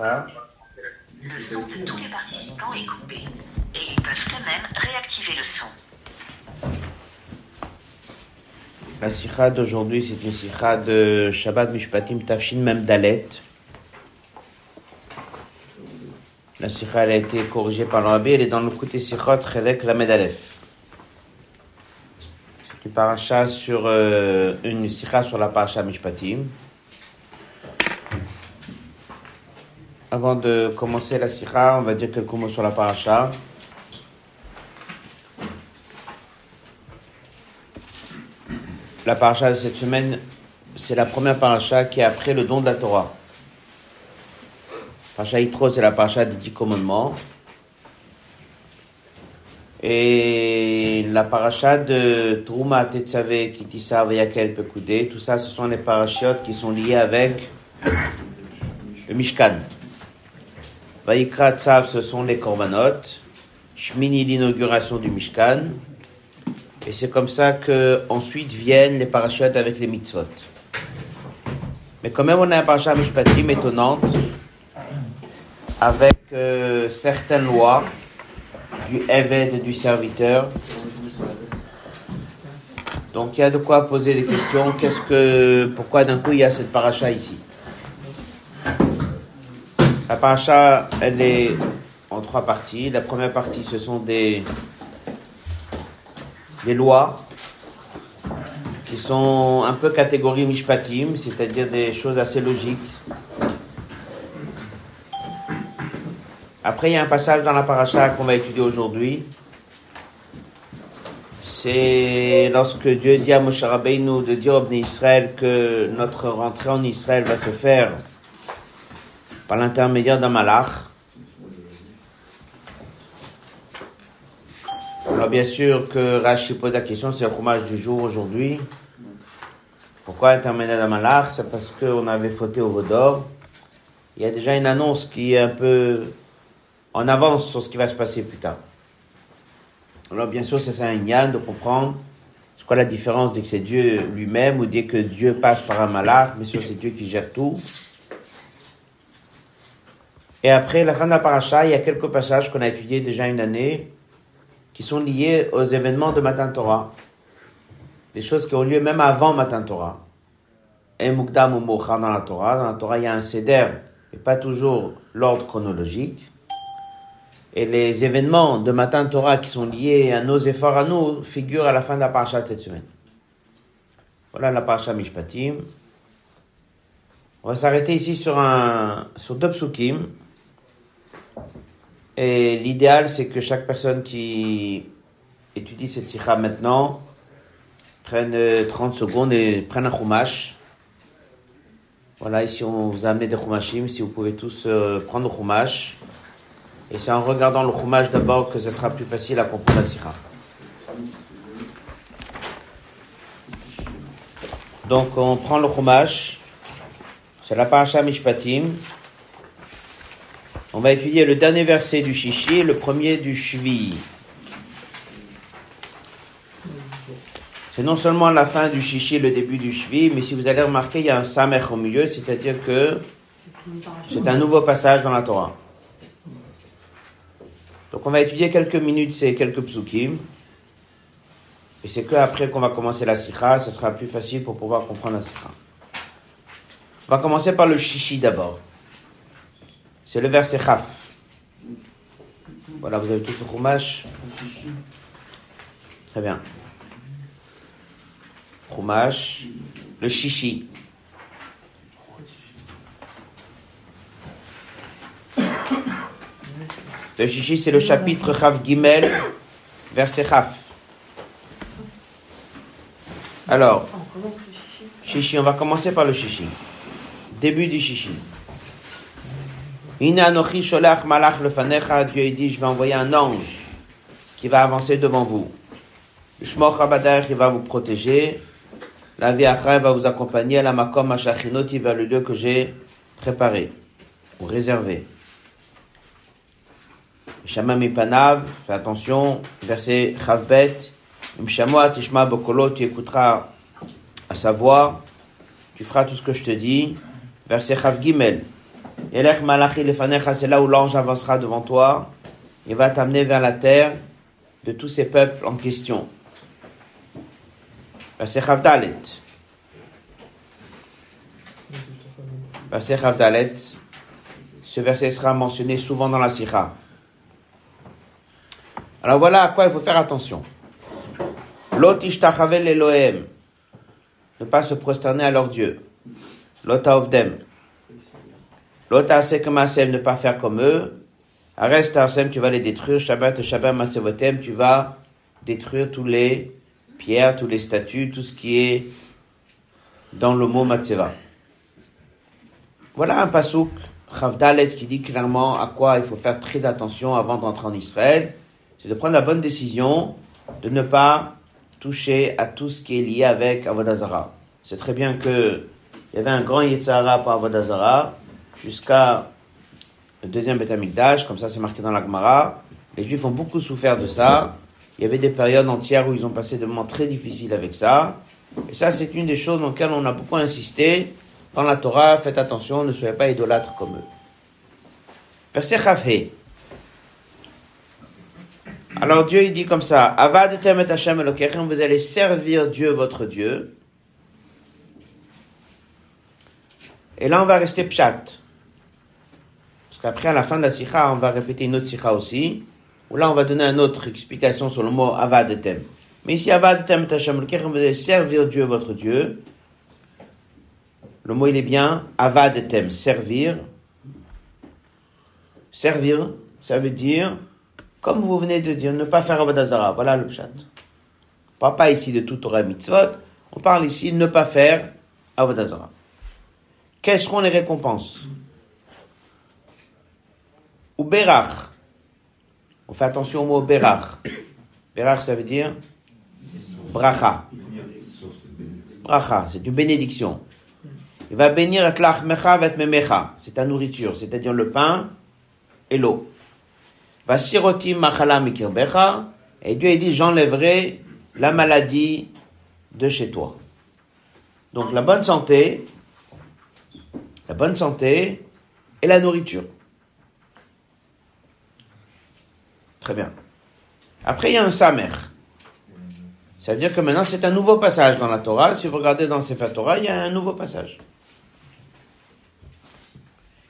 Sikha. Le son de tous les participants est coupé et ils peuvent même réactiver le son. La Sikha d'aujourd'hui, c'est une Sikha de Shabbat Mishpatim Tafshin Mem Dalet. La Sikha elle a été corrigée par le Rabbi, elle est dans le côté Sikhot Chelek Lamed Aleph. C'est une paracha sur euh, une Sikha sur la paracha Mishpatim. Avant de commencer la Sikha, on va dire quelques mots sur la paracha. La paracha de cette semaine, c'est la première paracha qui est après le don de la Torah. Paracha Yitro, c'est la paracha des dix commandements. Et la paracha de Truma, Tetzave, Kitissa, Vayakel, Pekudé, tout ça, ce sont les parachiotes qui sont liés avec le Mishkan. Vaikra Tzav, ce sont les korbanot. Shmini, l'inauguration du Mishkan. Et c'est comme ça que ensuite viennent les parachutes avec les mitzvot. Mais quand même, on a un parachat Mishpatim étonnante, avec euh, certaines lois du Eved et du serviteur. Donc il y a de quoi poser des questions. Pourquoi d'un coup il y a cette paracha ici? La paracha, elle est en trois parties. La première partie, ce sont des lois qui sont un peu catégorie mishpatim, c'est-à-dire des choses assez logiques. Après, il y a un passage dans la paracha qu'on va étudier aujourd'hui. C'est lorsque Dieu dit à Moshe Rabbeinu de dire au Israël que notre rentrée en Israël va se faire par l'intermédiaire d'un malach. Alors bien sûr que Rashi pose la question, c'est le fromage du jour aujourd'hui. Pourquoi intermédiaire d'un malach C'est parce qu'on avait fauté au Vaudor. Il y a déjà une annonce qui est un peu en avance sur ce qui va se passer plus tard. Alors bien sûr, c'est un yann de comprendre c'est quoi la différence dès que c'est Dieu lui-même ou dès que Dieu passe par un malach, bien sûr c'est Dieu qui gère tout. Et après la fin de la paracha, il y a quelques passages qu'on a étudiés déjà une année qui sont liés aux événements de Matan Torah. Des choses qui ont lieu même avant Matan Torah. Et Mukdam ou Mocha dans la Torah. Dans la Torah, il y a un seder, et pas toujours l'ordre chronologique. Et les événements de Matan Torah qui sont liés à nos efforts à nous figurent à la fin de la paracha de cette semaine. Voilà la paracha Mishpatim. On va s'arrêter ici sur un, sur deux psukim. Et l'idéal, c'est que chaque personne qui étudie cette sikha maintenant prenne 30 secondes et prenne un chumash. Voilà, ici on vous a amené des chumashim, si vous pouvez tous euh, prendre le chumash. Et c'est en regardant le chumash d'abord que ce sera plus facile à comprendre la sikha. Donc on prend le chumash, c'est la paracha Mishpatim. On va étudier le dernier verset du Shishi et le premier du Shvi. C'est non seulement la fin du Shishi et le début du Shvi, mais si vous allez remarquer, il y a un Samer au milieu, c'est-à-dire que c'est un nouveau passage dans la Torah. Donc on va étudier quelques minutes ces quelques psukim. Et c'est que après qu'on va commencer la sikha, ce sera plus facile pour pouvoir comprendre la sikha. On va commencer par le Shishi d'abord. C'est le verset Chaf. Voilà, vous avez tout le Chumash. Très bien. Chumash. Le Shishi. Le Shishi, c'est le chapitre Chaf Gimel, verset Chaf. Alors, Shishi, on va commencer par le Shishi. Début du Shishi. Ina anochi sholach malach Dieu dit, je vais envoyer un ange qui va avancer devant vous. Shmoch Abadar, il va vous protéger. La vie va vous accompagner à la makom ashachinoti vers le lieu que j'ai préparé ou réservé. Shamam Panav, fais attention, verset Chavbet, Mshamoa Tishma Bokolo, tu écouteras à sa voix, tu feras tout ce que je te dis. Verset Chav Gimel, Yelech malachi lefanecha, c'est là où l'ange avancera devant toi. Il va t'amener vers la terre de tous ces peuples en question. Verset Chavdalet. Ce verset sera mentionné souvent dans la Sikha. Alors voilà à quoi il faut faire attention. Lot ishtachavel Elohim. Ne pas se prosterner à leur Dieu. Lot avdem. Lot asem ne pas faire comme eux. Arrête arsem, tu vas les détruire. Shabbat Shabbat matzevotem, tu vas détruire tous les pierres, tous les statues, tout ce qui est dans le mot matzeva. Voilà un pasouk Chavdalet qui dit clairement à quoi il faut faire très attention avant d'entrer en Israël, c'est de prendre la bonne décision de ne pas toucher à tout ce qui est lié avec Avodazara. C'est très bien que il y avait un grand Yetzara pour Avodazara jusqu'à le deuxième Betamikdash, comme ça c'est marqué dans la Gemara. Les Juifs ont beaucoup souffert de ça. Il y avait des périodes entières où ils ont passé des moments très difficiles avec ça. Et ça, c'est une des choses dans lesquelles on a beaucoup insisté dans la Torah, faites attention, ne soyez pas idolâtres comme eux. Verset. Alors Dieu il dit comme ça, Avad temet Hashem vous allez servir Dieu votre Dieu. Et là on va rester pshat. Parce qu'après à la fin de la sikha, on va répéter une autre sikha aussi, où là on va donner une autre explication sur le mot Avad tem. Mais ici Avad temet Hashem vous allez servir Dieu votre Dieu. Le mot il est bien, avad etem, servir. Servir, ça veut dire, comme vous venez de dire, ne pas faire avodazara. Voilà le chat. On parle pas ici de tout Torah mitzvot, on parle ici de ne pas faire avodazara. Quelles seront les récompenses? Ou berach. On fait attention au mot berach. Berach, ça veut dire bracha. Bracha, c'est une bénédiction. Il va bénir mecha, c'est ta nourriture, c'est-à-dire le pain et l'eau. Va siroti machala mikirbecha, et Dieu a dit j'enlèverai la maladie de chez toi. Donc la bonne santé, la bonne santé et la nourriture. Très bien. Après, il y a un samer. C'est-à-dire que maintenant, c'est un nouveau passage dans la Torah. Si vous regardez dans Sefer Torah, il y a un nouveau passage.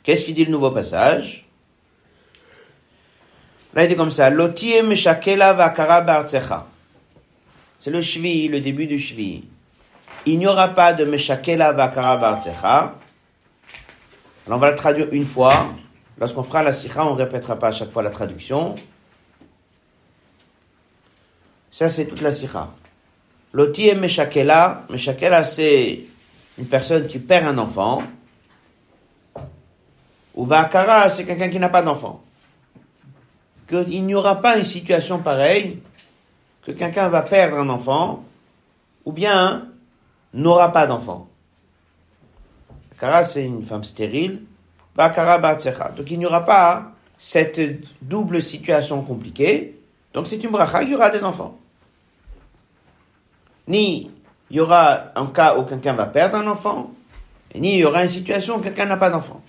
Qu'est-ce qu'il dit le nouveau passage? Là, il dit comme ça, C'est le shvi, le début du shvi. Il n'y aura pas de meshakela vakara bartzecha. Alors, on va le traduire une fois. Lorsqu'on fera la sikha, on ne répétera pas à chaque fois la traduction. Ça, c'est toute la sikha. Loti meshakela. Meshakela, c'est une personne qui perd un enfant. Ou Vakara, c'est quelqu'un qui n'a pas d'enfant. Il n'y aura pas une situation pareille que quelqu'un va perdre un enfant ou bien n'aura pas d'enfant. Vakara, c'est une femme stérile. Vakara Batsecha. Donc il n'y aura pas cette double situation compliquée. Donc c'est une bracha, il y aura des enfants. Ni il y aura un cas où quelqu'un va perdre un enfant, ni il y aura une situation où quelqu'un n'a pas d'enfant.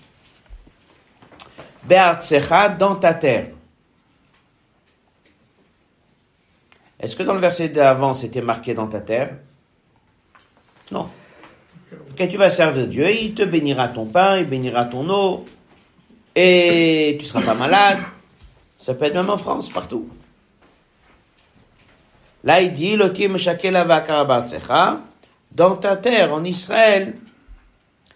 Be'artsecha, dans ta terre. Est-ce que dans le verset d'avant, c'était marqué dans ta terre? Non. Quand tu vas servir Dieu, il te bénira ton pain, il bénira ton eau, et tu seras pas malade. Ça peut être même en France, partout. Là, il dit, dans ta terre, en Israël,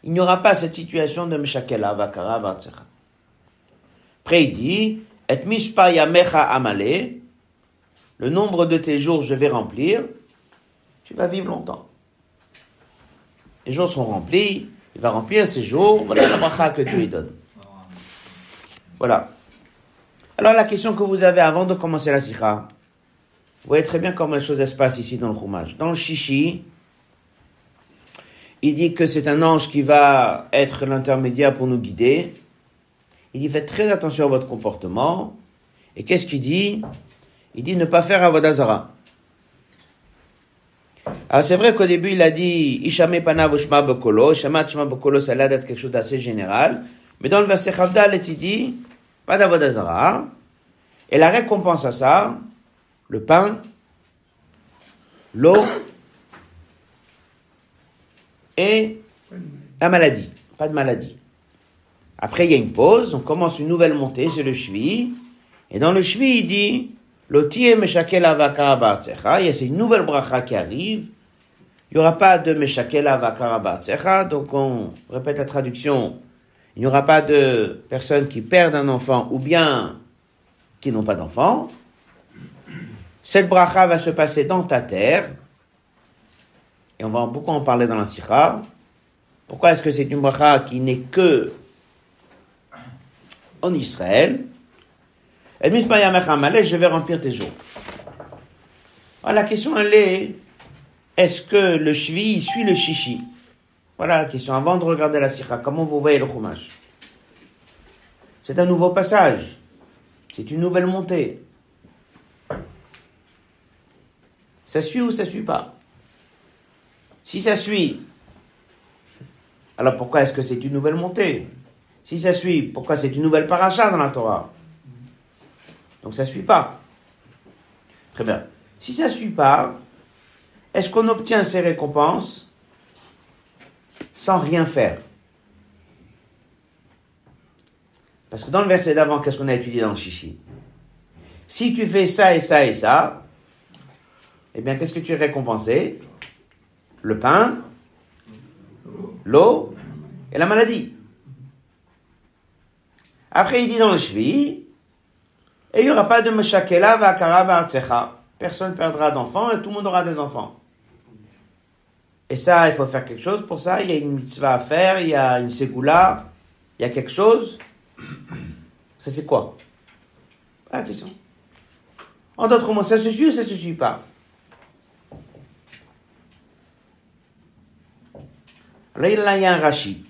il n'y aura pas cette situation de Meshakela Vakara après, il dit, et mishpa yamecha amale, le nombre de tes jours je vais remplir, tu vas vivre longtemps. Les jours sont remplis, il va remplir ses jours, voilà la bracha que Dieu lui donne. Voilà. Alors la question que vous avez avant de commencer la sikha, vous voyez très bien comment les choses se passent ici dans le Chumash. Dans le Shishi, il dit que c'est un ange qui va être l'intermédiaire pour nous guider. Il dit faites très attention à votre comportement. Et qu'est-ce qu'il dit? Il dit ne pas faire avodazara. Alors c'est vrai qu'au début il a dit Ishame Panav Shma Bokolo. Ishama Shma Bokolo, ça a l'air d'être quelque chose d'assez général. Mais dans le verset Chavdal, il dit, pas d'Avodazara. Et la récompense à ça, le pain, l'eau et la maladie. Pas de maladie. Après, il y a une pause, on commence une nouvelle montée, c'est le shvi. Et dans le shvi, il dit, Loti meshakel avakara ba'atzecha. Il y a une nouvelle bracha qui arrive. Il n'y aura pas de meshakel avakara ba'atzecha. Donc, on répète la traduction. Il n'y aura pas de personnes qui perdent un enfant ou bien qui n'ont pas d'enfant. Cette bracha va se passer dans ta terre. Et on va beaucoup en parler dans la sikha. Pourquoi est-ce que c'est une bracha qui n'est que en Israël? Et je vais remplir tes jours. Alors, la question elle est, est-ce que le shvi suit le chichi Voilà la question. Avant de regarder la sikha, comment vous voyez le chumash? C'est un nouveau passage. C'est une nouvelle montée. Ça suit ou ça suit pas Si ça suit, alors pourquoi est-ce que c'est une nouvelle montée Si ça suit, pourquoi c'est une nouvelle paracha dans la Torah Donc ça suit pas. Très bien. Si ça suit pas, est-ce qu'on obtient ces récompenses sans rien faire Parce que dans le verset d'avant, qu'est-ce qu'on a étudié dans le chichi Si tu fais ça et ça et ça, eh bien, qu'est-ce que tu es récompensé? Le pain, l'eau et la maladie. Après, il dit dans le Shvi, et il n'y aura pas de Meshakela Vakara Personne ne perdra d'enfants et tout le monde aura des enfants. Et ça, il faut faire quelque chose pour ça. Il y a une mitzvah à faire, il y a une ségoula, il y a quelque chose. Ça, c'est quoi? La question. En d'autres mots, ça se suit ou ça se suit pas? Là, il y a un Rashi.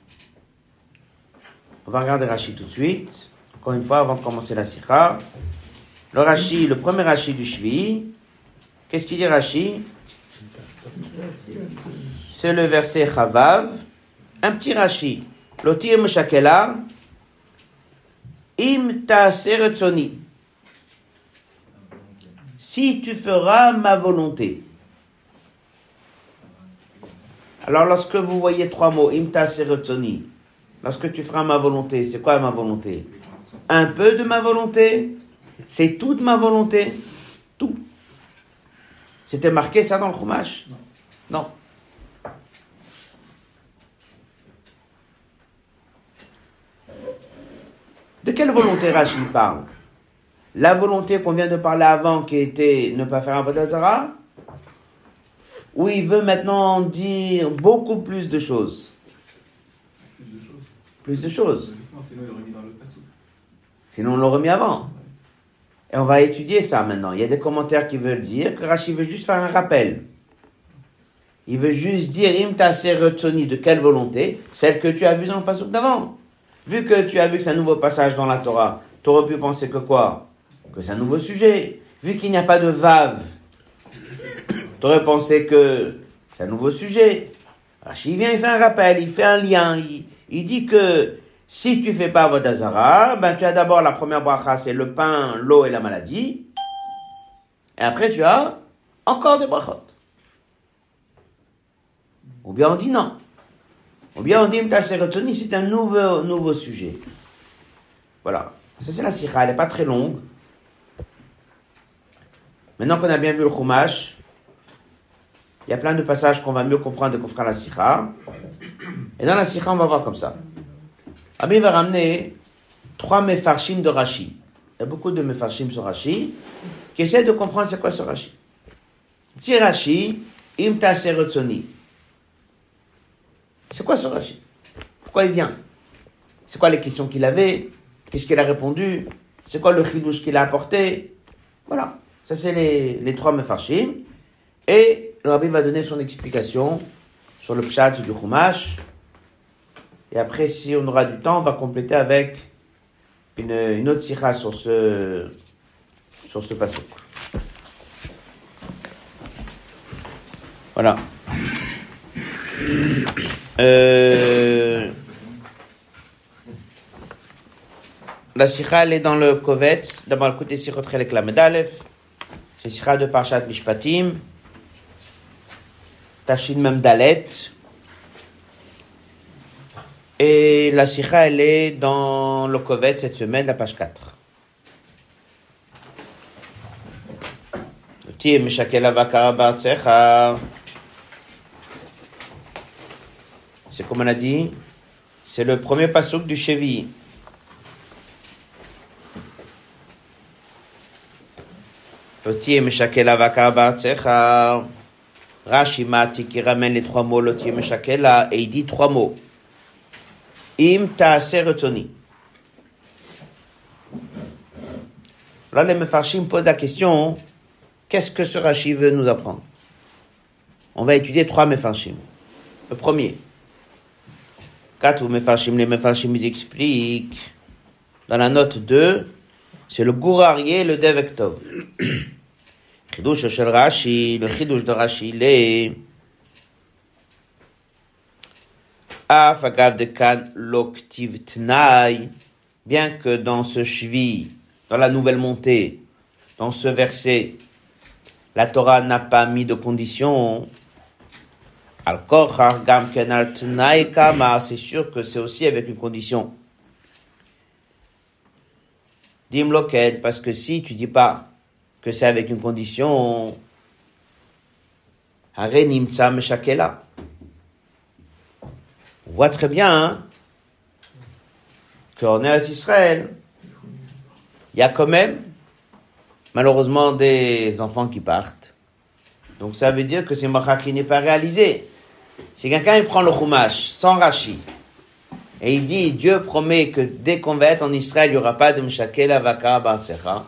On va regarder Rashi tout de suite. Encore une fois, avant de commencer la sikha. Le Rashi, le premier Rashi du Shvi. Qu'est-ce qu'il dit Rashi C'est le verset Chavav. Un petit Rashi. Lotir Meshakela. Im ta Si tu feras ma volonté. Alors, lorsque vous voyez trois mots, imta serotoni, lorsque tu feras ma volonté, c'est quoi ma volonté? Un peu de ma volonté? C'est toute ma volonté? Tout. C'était marqué ça dans le chumash? Non. De quelle volonté Rachid parle? La volonté qu'on vient de parler avant, qui était ne pas faire un vodazara où il veut maintenant dire beaucoup plus de choses. Plus de choses. Sinon, on l'aurait mis avant. Et on va étudier ça maintenant. Il y a des commentaires qui veulent dire que Rachid veut juste faire un rappel. Il veut juste dire Imta de quelle volonté Celle que tu as vue dans le passage d'avant. Vu que tu as vu que c'est un nouveau passage dans la Torah, tu aurais pu penser que quoi? Que c'est un nouveau sujet. Vu qu'il n'y a pas de vave tu aurais pensé que c'est un nouveau sujet. il vient, il fait un rappel, il fait un lien, il, dit que si tu fais pas Vodazara, ben tu as d'abord la première bracha, c'est le pain, l'eau et la maladie. Et après tu as encore des brachot. Ou bien on dit non. Ou bien on dit c'est un nouveau, nouveau sujet. Voilà. Ça c'est la sikha, elle n'est pas très longue. Maintenant qu'on a bien vu le chumash, il y a plein de passages qu'on va mieux comprendre qu'on fera la sikha. Et dans la sikha, on va voir comme ça. Ami va ramener trois mefarshim de Rashi. Il y a beaucoup de mefarshim sur Rashi qui essaient de comprendre c'est quoi ce Rashi. Petit Rashi, imta serotsoni. C'est quoi ce Rashi? Pourquoi il vient? C'est quoi les questions qu'il avait? Qu'est-ce qu'il a répondu? C'est quoi le chidouche qu'il a apporté? Voilà. Ça, c'est les, les trois mefarshim. Et le rabbi va donner son explication sur le pshat du chumash. Et après, si on aura du temps, on va compléter avec une, autre sikha sur ce, sur ce passage. Voilà. Euh, la sikha, elle est dans le Kovetz, d'abord le côté Sichot Chelek Lamed Aleph, c'est sikha de Parshat Mishpatim, Tachin Memdalet. Et la Sikha, elle est dans le Kovet cette semaine, la page 4. C'est comme on a dit, c'est le premier passouk du cheville. Petit Meshakel Avakar Bartsecha. Rashi Mati qui ramène les trois mots Lotier Meshakela et il dit trois mots. Im Taase Retoni. Là, les Mefarshim posent la question qu'est-ce que ce Rashi veut nous apprendre? On va étudier trois Mefarshim. Le premier. Quatre Mefarshim, les Mefarshim, ils expliquent. Dans la note 2, c'est le Gourarié et le Devektov. Rashi, le Chidush de Rashi, il est Af agav de kan loktiv tnai, bien que dans ce shvi, dans la nouvelle montée, dans ce verset, la Torah n'a pas mis de condition. Al gam ken al tnai kama, c'est sûr que c'est aussi avec une condition. Dim loket, parce que si tu dis pas que c'est avec une condition. On voit très bien hein, qu'en Eretz Israël, il y a quand même, malheureusement, des enfants qui partent. Donc ça veut dire que c'est Macha qui n'est pas réalisé. Si quelqu'un prend le Chumash sans Rashi, et il dit, Dieu promet que dès qu'on va être en Israël, il n'y aura pas de Mshakel Avaka Bartsecha.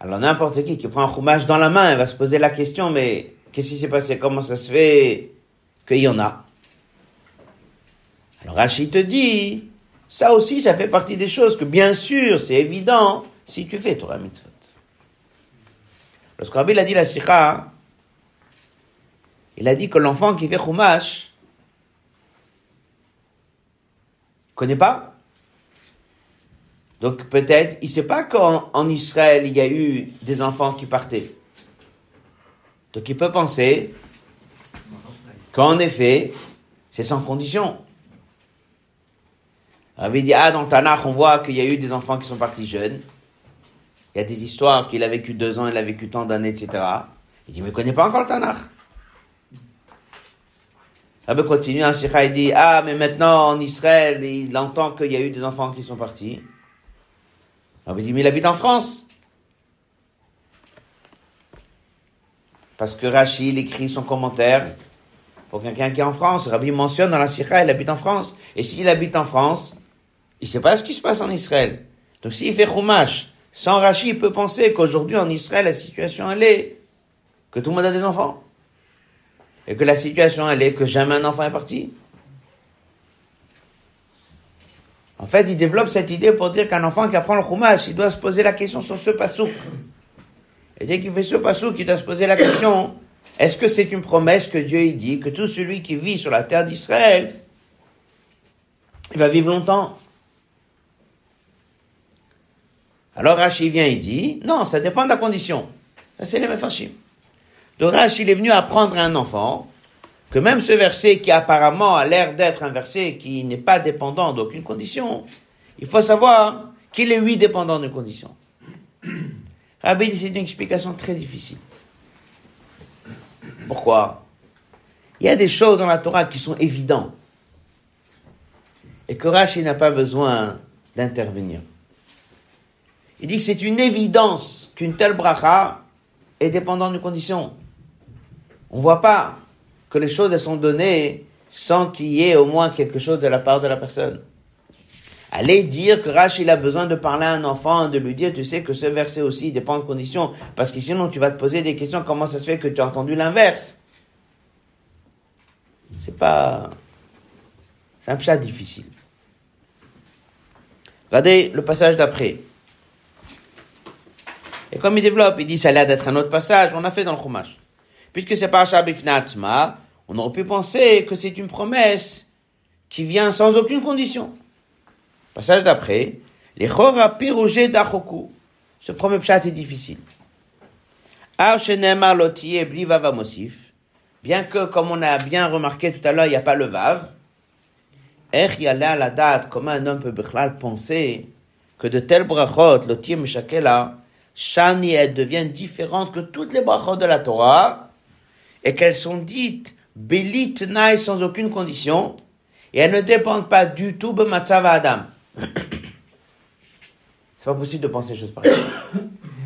Alors n'importe qui qui prend un Chumash dans la main, il va se poser la question, mais qu'est-ce qui s'est passé? Comment ça se fait qu'il y en a? Alors Rachid te dit, ça aussi, ça fait partie des choses que bien sûr, c'est évident, si tu fais Torah Mitzvot. Lorsque Rabbi a dit la Sikha, il a dit que l'enfant qui fait Chumash, connaît pas? Donc peut-être, il sait pas qu'en en Israël, il y a eu des enfants qui partaient. Donc il peut penser qu'en effet, c'est sans condition. Rabbi dit, ah, dans le Tanakh, on voit qu'il y a eu des enfants qui sont partis jeunes. Il y a des histoires qu'il a vécu deux ans, il a vécu tant d'années, etc. Il dit, mais il connaît pas encore le Tanakh. Rabbi continue, un Sikha, il dit, ah, mais maintenant, en Israël, il entend qu'il y a eu des enfants qui sont partis. Rabbi dit, mais il habite en France. Parce que Rachid écrit son commentaire pour quelqu'un qui est en France. Rabbi mentionne dans la Sikha, il habite en France. Et s'il habite en France, il sait pas ce qui se passe en Israël. Donc s'il fait Chumash, sans Rachid, il peut penser qu'aujourd'hui en Israël, la situation elle est que tout le monde a des enfants. Et que la situation elle est que jamais un enfant est parti. En fait, il développe cette idée pour dire qu'un enfant qui apprend le Chumash, il doit se poser la question sur ce pasouk. Et dès qu'il fait ce pasouk, il doit se poser la question, est-ce que c'est une promesse que Dieu il dit que tout celui qui vit sur la terre d'Israël, il va vivre longtemps? Alors Rachid vient, il dit, non, ça dépend de la condition. C'est les Mefarshim. Donc Rachid est venu apprendre à un enfant que même ce verset qui apparemment a l'air d'être un verset qui n'est pas dépendant d'aucune condition, il faut savoir qu'il est oui dépendant d'une condition. Rabbi dit c'est une explication très difficile. Pourquoi? Il y a des choses dans la Torah qui sont évidentes et que Rashi n'a pas besoin d'intervenir. Il dit que c'est une évidence qu'une telle bracha est dépendante d'une condition. On ne voit pas que les choses sont données sans qu'il y ait au moins quelque chose de la part de la personne. Allez dire que Rach, il a besoin de parler à un enfant, de lui dire, tu sais que ce verset aussi dépend de conditions, parce que sinon tu vas te poser des questions, comment ça se fait que tu as entendu l'inverse? C'est pas... C'est un chat difficile. Regardez le passage d'après. Et comme il développe, il dit, ça a l'air d'être un autre passage, on a fait dans le Chumash. Puisque c'est pas Bifnatzma, on aurait pu penser que c'est une promesse qui vient sans aucune condition. Passage d'après, les chora pirogé d'achoku. Ce premier pshat est difficile. Mosif. Bien que, comme on a bien remarqué tout à l'heure, il n'y a pas le vav. Yale à la date, comment un homme peut penser que de telles brachot, lotiye meshakela, shani, elles deviennent différentes que toutes les brachot de la Torah, et qu'elles sont dites belit naï sans aucune condition, et elles ne dépendent pas du tout de Matzava Adam. C'est pas possible de penser des choses pareilles.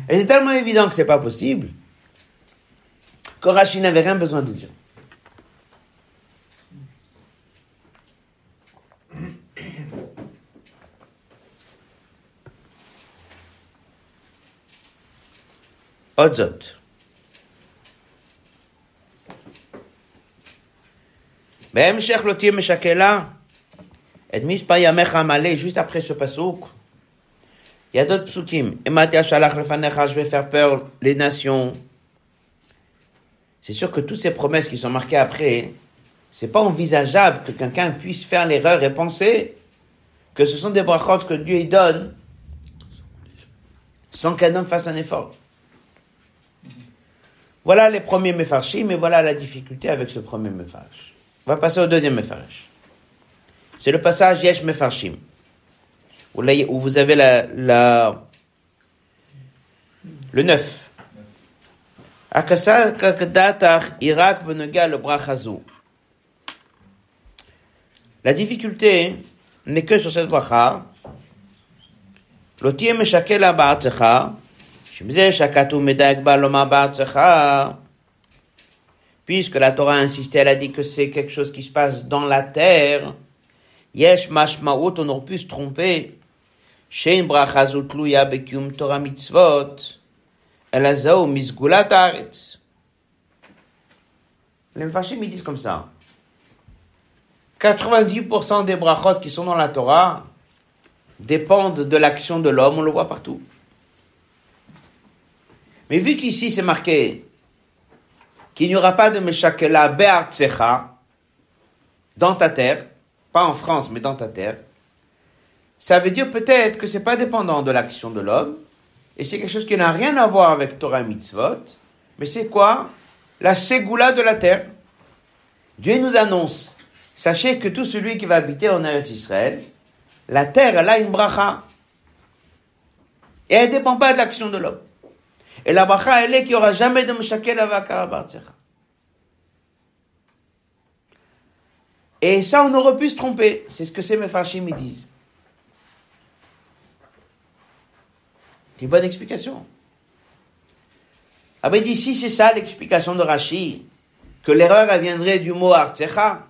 Et c'est tellement évident que c'est pas possible que Rachid n'avait rien besoin de dire. Odzot. בהמשך לא תהיה משקלה את מספר ימיך המלא, juste après ce pasouk, il y a d'autres psukim. Ematia shalach lefanecha, je vais faire peur les nations. C'est sûr que toutes ces promesses qui sont marquées après, c'est pas envisageable que quelqu'un puisse faire l'erreur et penser que ce sont des brachot que Dieu y donne sans qu'un homme fasse un effort. Voilà les premiers mefarshim, mais voilà la difficulté avec ce premier mefarsh. On va passer au deuxième mefarsh. C'est le passage Yesh mefarshim où vous avez la, la le 9. La difficulté n'est que sur cette bracha. Lotie meshakela ba'atzecha, shemze shakatu medag baloma ba'atzecha, puisque la Torah a insisté, elle a dit que c'est quelque chose qui se passe dans la terre, yesh mashmaot, on aurait pu se tromper, shein brachazut luya Torah mitzvot, elazao misgulat aretz. Les Mfashim, ils disent comme ça. 90% des brachot qui sont dans la Torah dépendent de l'action de l'homme, on le voit partout. Mais vu qu'ici c'est marqué qu'il n'y aura pas de Meshakela Be'artsecha dans ta terre, pas en France, mais dans ta terre, ça veut dire peut-être que c'est pas dépendant de l'action de l'homme, et c'est quelque chose qui n'a rien à voir avec Torah mitzvot, mais c'est quoi? La ségoula de la terre. Dieu nous annonce, sachez que tout celui qui va habiter en Eretz Israël, la terre, elle a une bracha. Et elle ne dépend pas de l'action de l'homme. Et la bracha, elle est qu'il n'y aura jamais de Meshakel Avakara Et ça, on aurait pu se tromper. C'est ce que ces Mefarshim disent. C'est une bonne explication. Ah ben d'ici, c'est ça l'explication de Rashi, que l'erreur elle viendrait du mot Artsecha.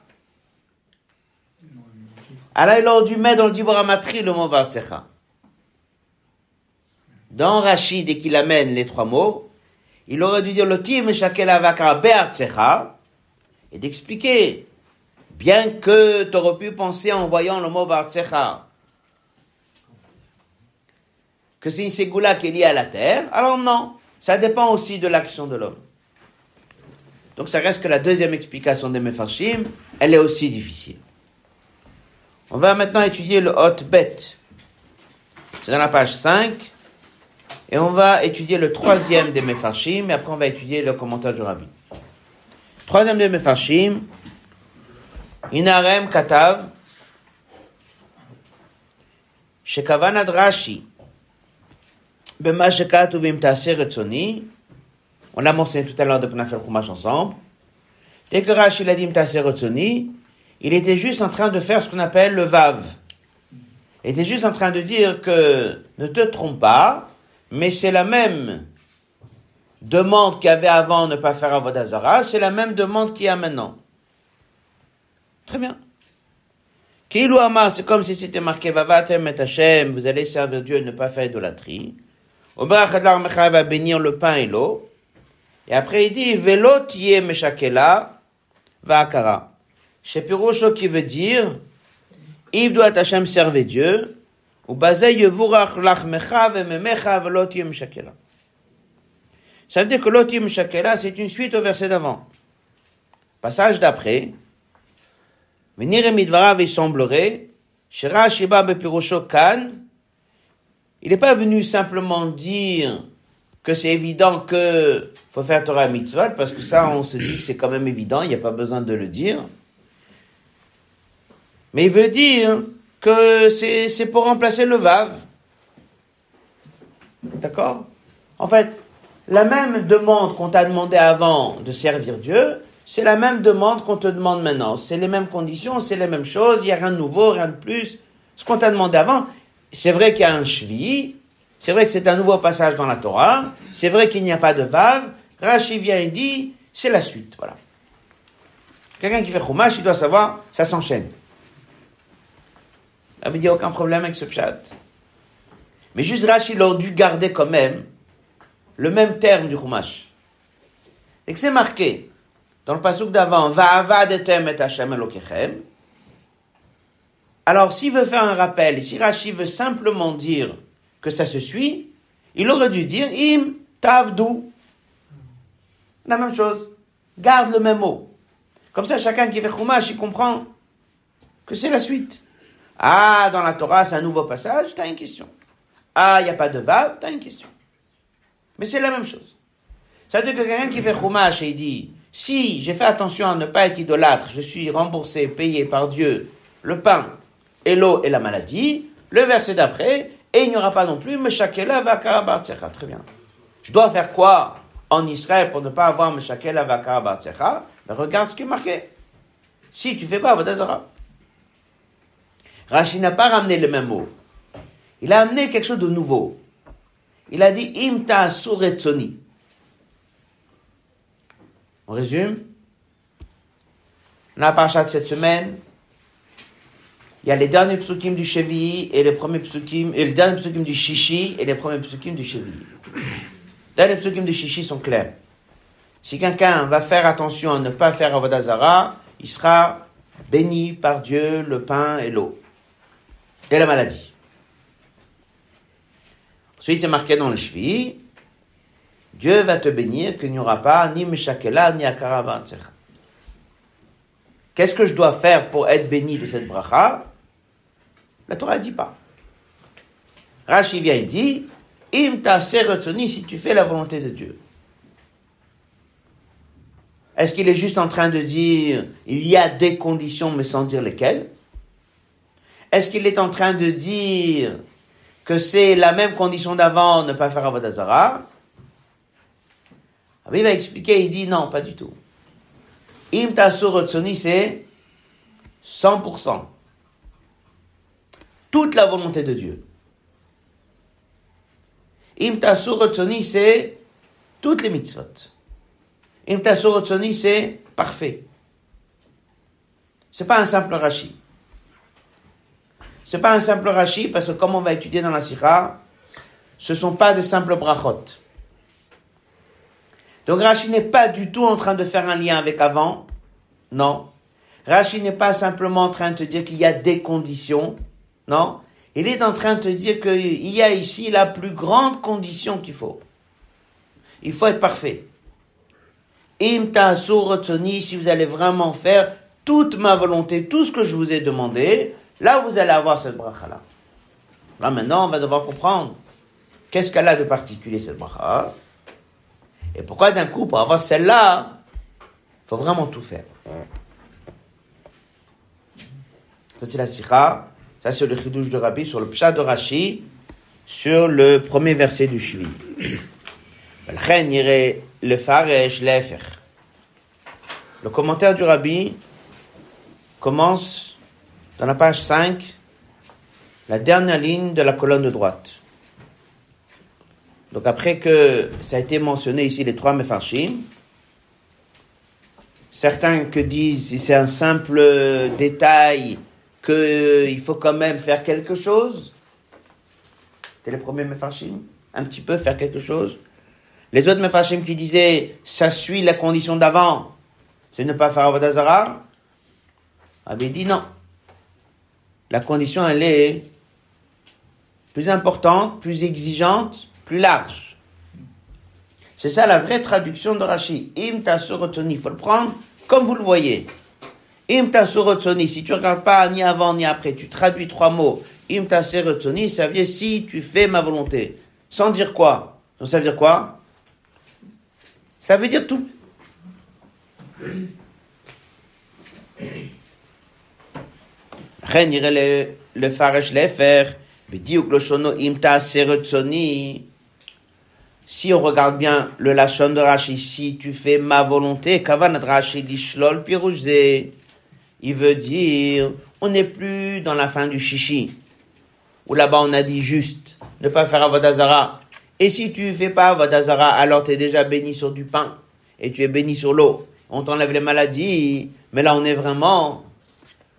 Alors il aurait dû mettre dans le Diboramatri le mot Artsecha. Dans Rashi, dès qu'il amène les trois mots, il aurait dû dire le Tim Shakel Avaka Be'artsecha et d'expliquer, bien que tu aurais pu penser en voyant le mot Artsecha, que c'est une ségoula qui est liée à la terre, alors non, ça dépend aussi de l'action de l'homme. Donc ça reste que la deuxième explication des Mefarshim, elle est aussi difficile. On va maintenant étudier le Hot Bet. C'est dans la page 5. Et on va étudier le troisième des Mefarshim, et après on va étudier le commentaire du Rabbi. Troisième des Mefarshim, Inarem Katav, Shekavanad Rashi, on l'a mentionné tout à l'heure fait le Chumash ensemble. Dès que Rachid a dit il était juste en train de faire ce qu'on appelle le Vav. Il était juste en train de dire que ne te trompe pas, mais c'est la même demande qu'il y avait avant ne pas faire Avodazara, c'est la même demande qu'il y a maintenant. Très bien. c'est comme si c'était marqué Vavatem et Hashem, vous allez servir Dieu et ne pas faire idolâtrie. Omer va bénir le pain et l'eau. Et après, il dit, Velot yé meshakela va akara. Chez qui veut dire, Yves doit Hashem servir Dieu, Ça veut dire que lot yé meshakela, c'est une suite au verset d'avant. Passage d'après, Venir il semblerait Shira Kan, il n'est pas venu simplement dire que c'est évident que faut faire Torah mitzvot, parce que ça, on se dit que c'est quand même évident, il n'y a pas besoin de le dire. Mais il veut dire que c'est pour remplacer le Vav. D'accord? En fait, la même demande qu'on t'a demandé avant de servir Dieu, c'est la même demande qu'on te demande maintenant. C'est les mêmes conditions, c'est les mêmes choses, il n'y a rien de nouveau, rien de plus. Ce qu'on t'a demandé avant, c'est vrai qu'il y a un cheville, c'est vrai que c'est un nouveau passage dans la Torah, c'est vrai qu'il n'y a pas de Vav, Rashi vient et dit, c'est la suite, voilà. Quelqu'un qui fait Chumash, il doit savoir, ça s'enchaîne. Il n'y a aucun problème avec ce chat. Mais juste Rashi, il aurait dû garder quand même le même terme du Chumash. Et que c'est marqué dans le passage d'avant, Va'avadetem et Hashem Elokechem. Alors, s'il veut faire un rappel, si Rashi veut simplement dire que ça se suit, il aurait dû dire Im Tavdu. La même chose. Garde le même mot. Comme ça, chacun qui fait Chumash, il comprend que c'est la suite. Ah, dans la Torah, c'est un nouveau passage, tu as une question. Ah, il n'y a pas de Vav, tu as une question. Mais c'est la même chose. Ça veut dire que quelqu'un qui fait Chumash et il dit, si j'ai fait attention à ne pas être idolâtre, je suis remboursé, payé par Dieu, le pain et l'eau et la maladie, le verset d'après, et il n'y aura pas non plus Meshakela Vakara Très bien. Je dois faire quoi en Israël pour ne pas avoir Meshakela Vakara ben Regarde ce qui est marqué. Si tu fais pas Vodazara. Rachid n'a pas ramené le même mot. Il a amené quelque chose de nouveau. Il a dit Imta Suretsoni. On résume la parachat de cette semaine, il y a les derniers psukim du Chevi et les premiers psukim, et les derniers psukim du Shishi et les premiers psukim du Chevi. Les derniers psukim du Shishi sont clairs. Si quelqu'un va faire attention à ne pas faire Avodazara, il sera béni par Dieu, le pain et l'eau. Et la maladie. Ensuite, c'est marqué dans le Shvi, Dieu va te bénir qu'il n'y aura pas ni Meshakela ni Akara Qu'est-ce que je dois faire pour être béni de cette bracha? La Torah ne dit pas. Rashi vient et dit, Im si tu fais la volonté de Dieu. Est-ce qu'il est juste en train de dire, il y a des conditions mais sans dire lesquelles Est-ce qu'il est en train de dire, que c'est la même condition d'avant, ne pas faire Avodazara. il va expliquer, il dit non, pas du tout. Im c'est 100%. Toute la volonté de Dieu. Im c'est toutes les mitzvot. Im c'est parfait. C'est pas un simple rachis. C'est pas un simple rachis, parce que comme on va étudier dans la Sikha, ce sont pas de simples brachot. Donc Rashi n'est pas du tout en train de faire un lien avec avant. Non. Rashi n'est pas simplement en train de te dire qu'il y a des conditions. Non. Il est en train de te dire qu'il y a ici la plus grande condition qu'il faut. Il faut être parfait. Im si vous allez vraiment faire toute ma volonté, tout ce que je vous ai demandé, Là, vous allez avoir cette bracha-là. Là, maintenant, on va devoir comprendre qu'est-ce qu'elle a de particulier, cette bracha. Et pourquoi d'un coup, pour avoir celle-là, il faut vraiment tout faire. Ça, c'est la sikha. Ça, c'est le chidouche de Rabbi sur le pshat de Rashi, sur le premier verset du Shvi. Le Le commentaire du Rabbi commence dans la page 5, la dernière ligne de la colonne de droite. Donc après que ça a été mentionné ici les trois mefarshim, certains que disent c'est un simple détail qu'il faut quand même faire quelque chose. C'était les premiers mefarshim, un petit peu faire quelque chose. Les autres mefarshim qui disaient ça suit la condition d'avant, c'est ne pas faire Avodazara, avait dit non. La condition, elle est plus importante, plus exigeante, plus large. C'est ça la vraie traduction de Rashi. Im il faut le prendre comme vous le voyez. Im si tu regardes pas ni avant ni après, tu traduis trois mots. Im taserotsoni, ça veut dire si tu fais ma volonté. Sans dire quoi? Ça veut dire quoi? Ça veut dire tout. לכן נראה לפרש להפך, בדיוק לשונו אם תעשה רצוני. Si on regarde bien le lachon de Rashi, si tu fais ma volonté, kavanat Rashi lishlol pirouzé, il veut dire, on n'est plus dans la fin du chichi, où là-bas on a dit juste, ne pas faire avodazara. Et si tu fais pas avodazara, alors tu es déjà béni sur du pain, et tu es béni sur l'eau. On t'enlève les maladies, mais là on est vraiment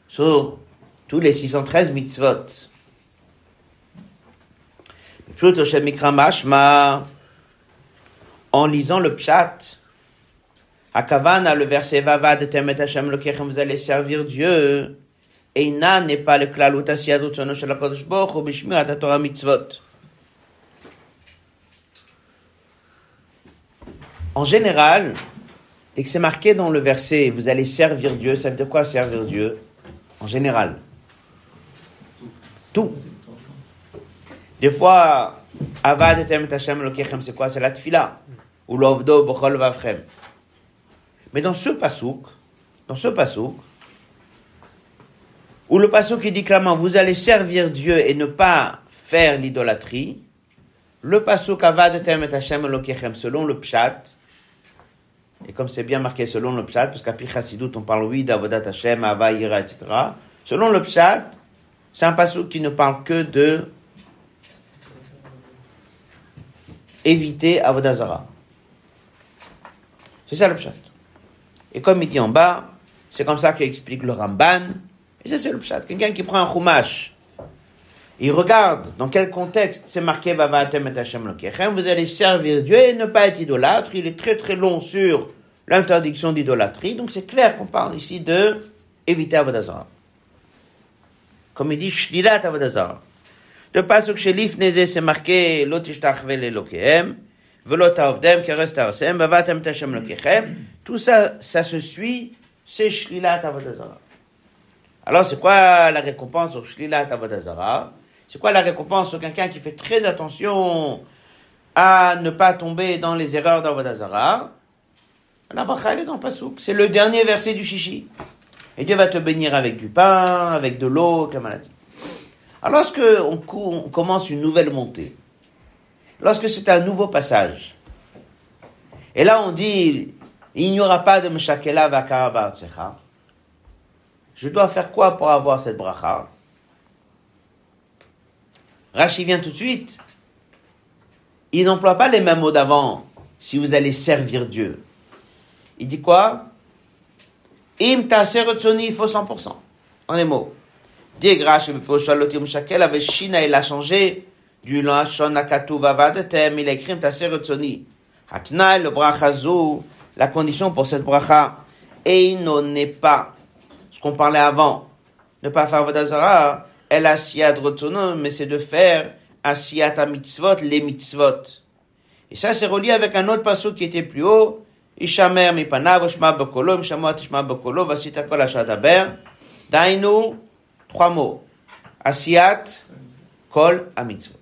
sur tous les 613 mitzvot. Plutôt en lisant le pshat, Akavana, le verset Vava de Temet Hashem Lokechem, vous allez servir Dieu. Eina n'est pas le klalut asiyadut sono shel HaKadosh Baruch Hu b'shmirat Torah mitzvot. En général, et que c'est marqué dans le verset, vous allez servir Dieu, ça veut dire quoi servir Dieu? En général. Des fois, Avad Hashem Lokechem, c'est quoi? C'est la tfila. Ou l'ovdo vavchem. Mais dans ce pasouk, dans ce pasouk, où le pasouk qui dit clairement, vous allez servir Dieu et ne pas faire l'idolâtrie, le pasouk Avad Hashem Elokechem, selon le pshat, et comme c'est bien marqué selon le pshat, parce qu'à Pichasidut on parle oui d'Avodat Hashem, Ava, etc. Selon le pshat, c'est un pasouk qui ne parle que de éviter Avodazara. C'est ça le pshat. Et comme il dit en bas, c'est comme ça qu'explique le Ramban. Et ça, c'est le pshat. Quelqu'un qui prend un chumash, il regarde dans quel contexte c'est marqué Vavatem et Hashem Lokechem, vous allez servir Dieu et ne pas être idolâtre. Il est très très long sur l'interdiction d'idolâtrie. Donc c'est clair qu'on parle ici de éviter Avodazara. Comme il dit, Shlilat Avodazara. De pasuk chez Lifneze, c'est marqué Lotishtachvel Elokehem. Tout ça, ça se suit, c'est Shlilat Avodazara. Alors, c'est quoi la récompense sur Shlilat Avodazara C'est quoi la récompense sur quelqu'un qui fait très attention à ne pas tomber dans les erreurs d'Avodazara La bracha, elle est dans le pasouk. C'est le dernier verset du chichi. Et Dieu va te bénir avec du pain, avec de l'eau, comme maladie. Alors, lorsqu'on on commence une nouvelle montée, lorsque c'est un nouveau passage. Et là, on dit, il n'y aura pas de Meshakela Vakara Je dois faire quoi pour avoir cette bracha? Rashi vient tout de suite. Il n'emploie pas les mêmes mots d'avant. Si vous allez servir Dieu. Il dit quoi? Im ta il faut 100%. En les mots. Dit Rashi, avec Shina, il a changé du Lashon Akatu Vavadetem, il a écrit Taser. Hatnai, le brachazu, la condition pour cette bracha, Eino n'est pas, ce qu'on parlait avant, ne pas faire Vodazara, El Asiyat Retzono, mais c'est de faire Asiyat Mitzvot, les Mitzvot. Et ça, c'est relié avec un autre passage qui était plus haut, Mipanav, Shma Bokolo, Mishamot Shma Bokolo, Vasita Kol Ashadaber, Dainu, trois mots. Asiyat, Kol, Amitzvot.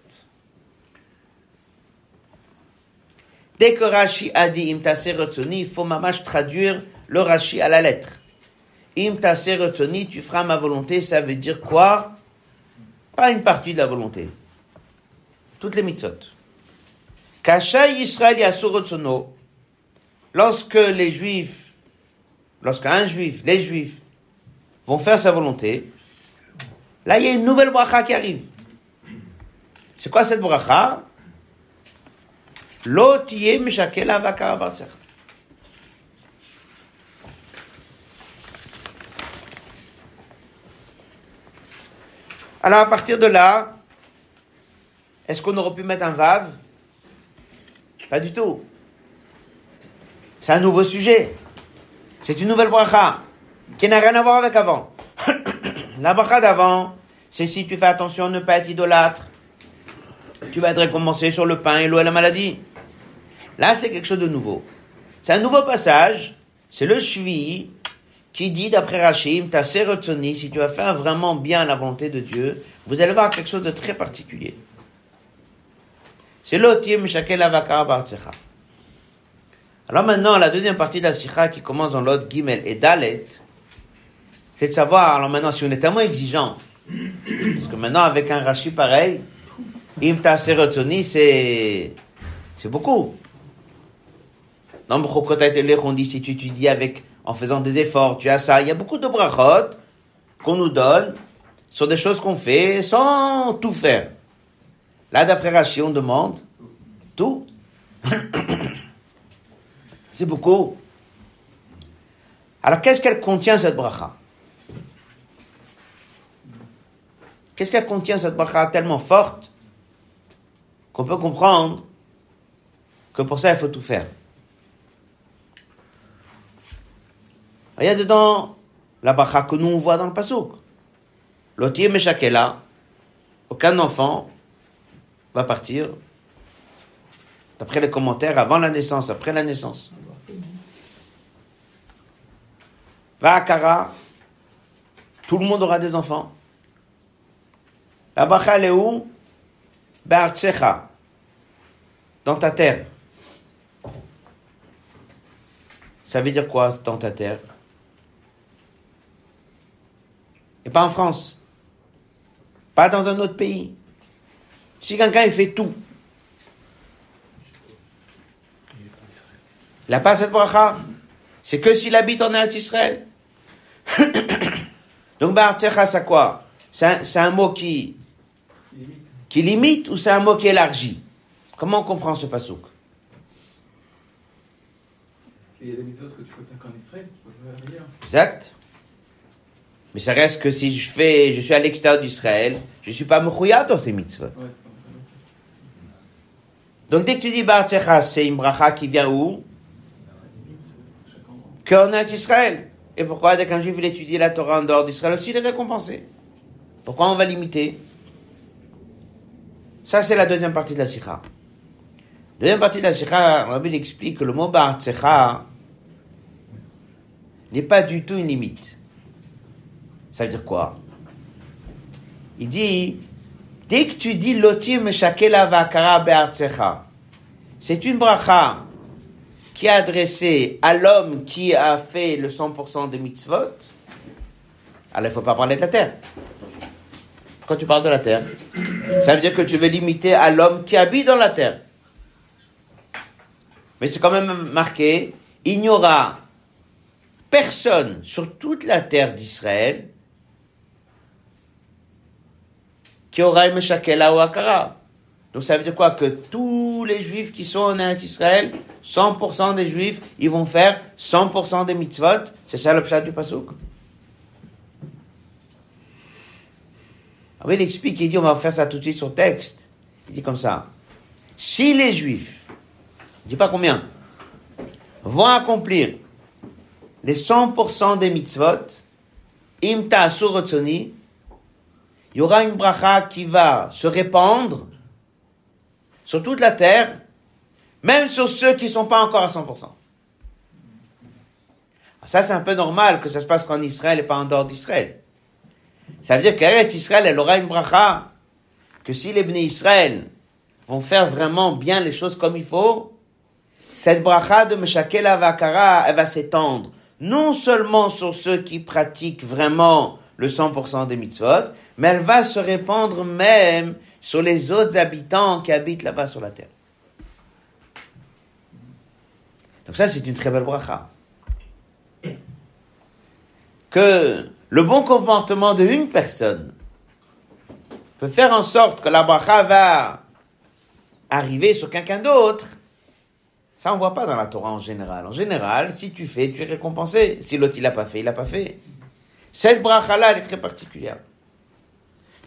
Dès que Rashi a dit Im il faut traduire le Rashi à la lettre. Im Retsoni, tu feras ma volonté, ça veut dire quoi Pas une partie de la volonté. Toutes les mitzvot. Lorsque les juifs, lorsqu'un juif, les juifs, vont faire sa volonté, là il y a une nouvelle bracha qui arrive. C'est quoi cette bracha? Alors à partir de là, est-ce qu'on aurait pu mettre un vav? Pas du tout. C'est un nouveau sujet. C'est une nouvelle bracha qui n'a rien à voir avec avant. La bracha d'avant, c'est si tu fais attention à ne pas être idolâtre, tu vas être récompensé sur le pain et l'eau et la maladie. Là, c'est quelque chose de nouveau. C'est un nouveau passage. C'est le Shvi qui dit d'après Rachim, ta si tu vas faire vraiment bien la volonté de Dieu, vous allez voir quelque chose de très particulier. C'est l'otim shakel avakar. Alors maintenant, la deuxième partie de la sikha qui commence dans l'autre Gimel et Dalet, c'est de savoir, alors maintenant, si on est tellement exigeant, parce que maintenant, avec un Rashi pareil, im ta sérotonie, c'est, c'est beaucoup. Dans on dit si tu étudies avec en faisant des efforts, tu as ça. Il y a beaucoup de brachot qu'on nous donne sur des choses qu'on fait sans tout faire. Là, d'après Rashi, on demande tout. C'est beaucoup. Alors, qu'est-ce qu'elle contient, cette bracha? Qu'est-ce qu'elle contient, cette bracha tellement forte qu'on peut comprendre que pour ça, il faut tout faire? Il y a dedans la bracha que nous on voit dans le pasouk. L'otier Meshakela, aucun enfant va partir, d'après les commentaires, avant la naissance, après la naissance. Va à Kara, tout le monde aura des enfants. La bracha elle est où? Dans ta terre. Ça veut dire quoi, dans ta terre? Et pas en France. Pas dans un autre pays. Si quelqu'un il fait tout, la passe cette bracha, c'est que s'il habite en Israël. Donc, Ba'artsecha, c'est quoi? C'est un, mot qui, qui limite ou c'est un mot qui élargit? Comment on comprend ce pasouk Il y a des méthodes que tu peux faire qu'en Israël, tu peux faire. Exact. Mais ça reste que si je fais, je suis à l'extérieur d'Israël, je ne suis pas mouchouyat dans ces mitzvot. Ouais. Donc dès que tu dis Bartsecha, c'est une bracha qui vient où? Qu'en est Israël. Et pourquoi dès qu'un juif il étudie la Torah en dehors d'Israël aussi, il est récompensé? Pourquoi on va limiter? Ça, c'est la deuxième partie de la sikha. Deuxième partie de la sikha, Rabbi explique que le mot Bartsecha n'est pas du tout une limite. Ça veut dire quoi? Il dit, dès que tu dis lotim shakela vakara be'artsecha, c'est une bracha qui est adressée à l'homme qui a fait le 100% des mitzvot. Alors il ne faut pas parler de la terre. Quand tu parles de la terre, ça veut dire que tu veux limiter à l'homme qui habite dans la terre. Mais c'est quand même marqué, il n'y aura personne sur toute la terre d'Israël qui aura une Meshakela ou Akara. Donc ça veut dire quoi? Que tous les juifs qui sont en Israël, 100% des juifs, ils vont faire 100% des mitzvot. C'est ça le pshat du pasouk. Ah oui, il explique, il dit, on va faire ça tout de suite sur texte. Il dit comme ça. Si les juifs, il dit pas combien, vont accomplir les 100% des mitzvot, imta il y aura une bracha qui va se répandre sur toute la terre, même sur ceux qui ne sont pas encore à 100%. Ça, c'est un peu normal que ça se passe qu'en Israël et pas en dehors d'Israël. Ça veut dire qu'Eretz Israël, elle aura une bracha, que si les bénis Israël vont faire vraiment bien les choses comme il faut, cette bracha de Meshakela Vakara, elle va s'étendre non seulement sur ceux qui pratiquent vraiment le 100% des mitzvot, mais elle va se répandre même sur les autres habitants qui habitent là-bas sur la terre. Donc ça, c'est une très belle bracha. Que le bon comportement de une personne peut faire en sorte que la bracha va arriver sur quelqu'un d'autre. Ça, on voit pas dans la Torah en général. En général, si tu fais, tu es récompensé. Si l'autre, il l'a pas fait, il l'a pas fait. Cette bracha-là, elle est très particulière.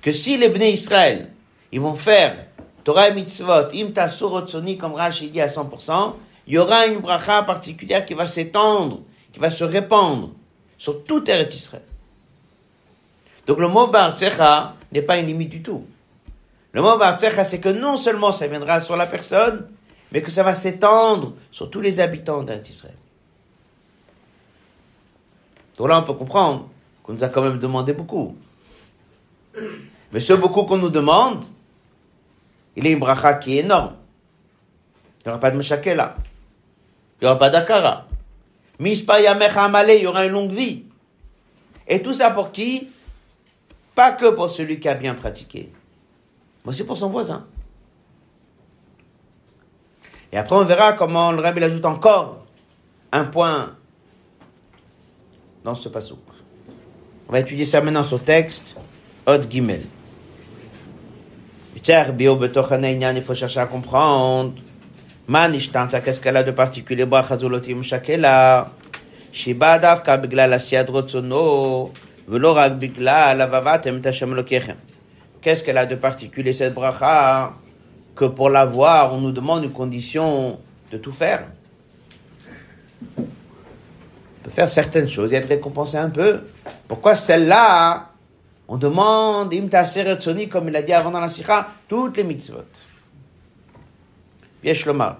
Que si les Bnei Israël, ils vont faire Torah et Mitzvot, Imta Sorotsoni, comme Rashi dit à 100%, il y aura une bracha particulière qui va s'étendre, qui va se répandre sur toute Eretz Israël. Donc le mot Bartsecha n'est pas une limite du tout. Le mot Bartsecha, c'est que non seulement ça viendra sur la personne, mais que ça va s'étendre sur tous les habitants d'Eretz Israël. Donc là, on peut comprendre qu'on nous a quand même demandé beaucoup. Mais ce beaucoup qu'on nous demande, il est une bracha qui est énorme. Il n'y aura pas de Meshakela. Il n'y aura pas d'Akara. Mishpa Yamecha Amale, il y aura une longue vie. Et tout ça pour qui? Pas que pour celui qui a bien pratiqué. Mais aussi pour son voisin. Et après, on verra comment le Rabbi ajoute encore un point dans ce passage. On va étudier ça maintenant sur le texte, Od Gimel. Il faut chercher à comprendre. Qu'est-ce qu'elle a de particulier? Lokechem. Qu'est-ce qu'elle a de particulier cette bracha? Que pour l'avoir, on nous demande une condition de tout faire. On peut faire certaines choses et être récompensé un peu. Pourquoi celle-là, on demande, soni, comme il a dit avant dans la sikha, toutes les mitzvot. Yesh lomar.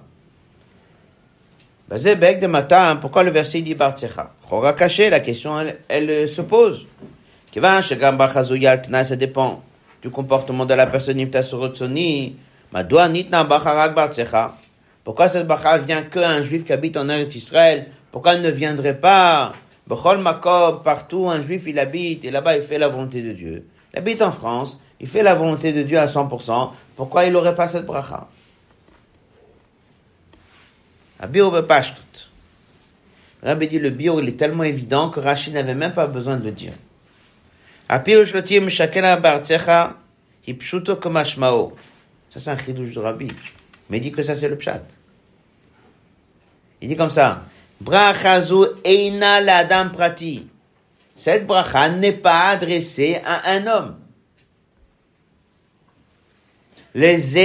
Basé bek de matin, pourquoi le verset dit Bartsecha Chora caché, la question elle, elle se pose. Kivan shegam bachazuyal tna, ça dépend du comportement de la personne imta soni. Madoua nitna bacharak Bartsecha. Pourquoi cette bacha vient qu'un juif qui habite en Eretz Israël? Pourquoi elle ne viendrait pas? Bechol Makob, partout un juif il habite et là-bas il fait la volonté de Dieu. Il habite en France, il fait la volonté de Dieu à 100%. Pourquoi il n'aurait pas cette bracha? Un bio. Rabbi dit le bio il est tellement évident que Rachid n'avait même pas besoin de le dire. Ça c'est un chidouche de Rabbi. Mais il dit que ça c'est le pshat. Il dit comme ça. Brachazu eina l'adam prati. Cette bracha n'est pas adressée à un homme. Les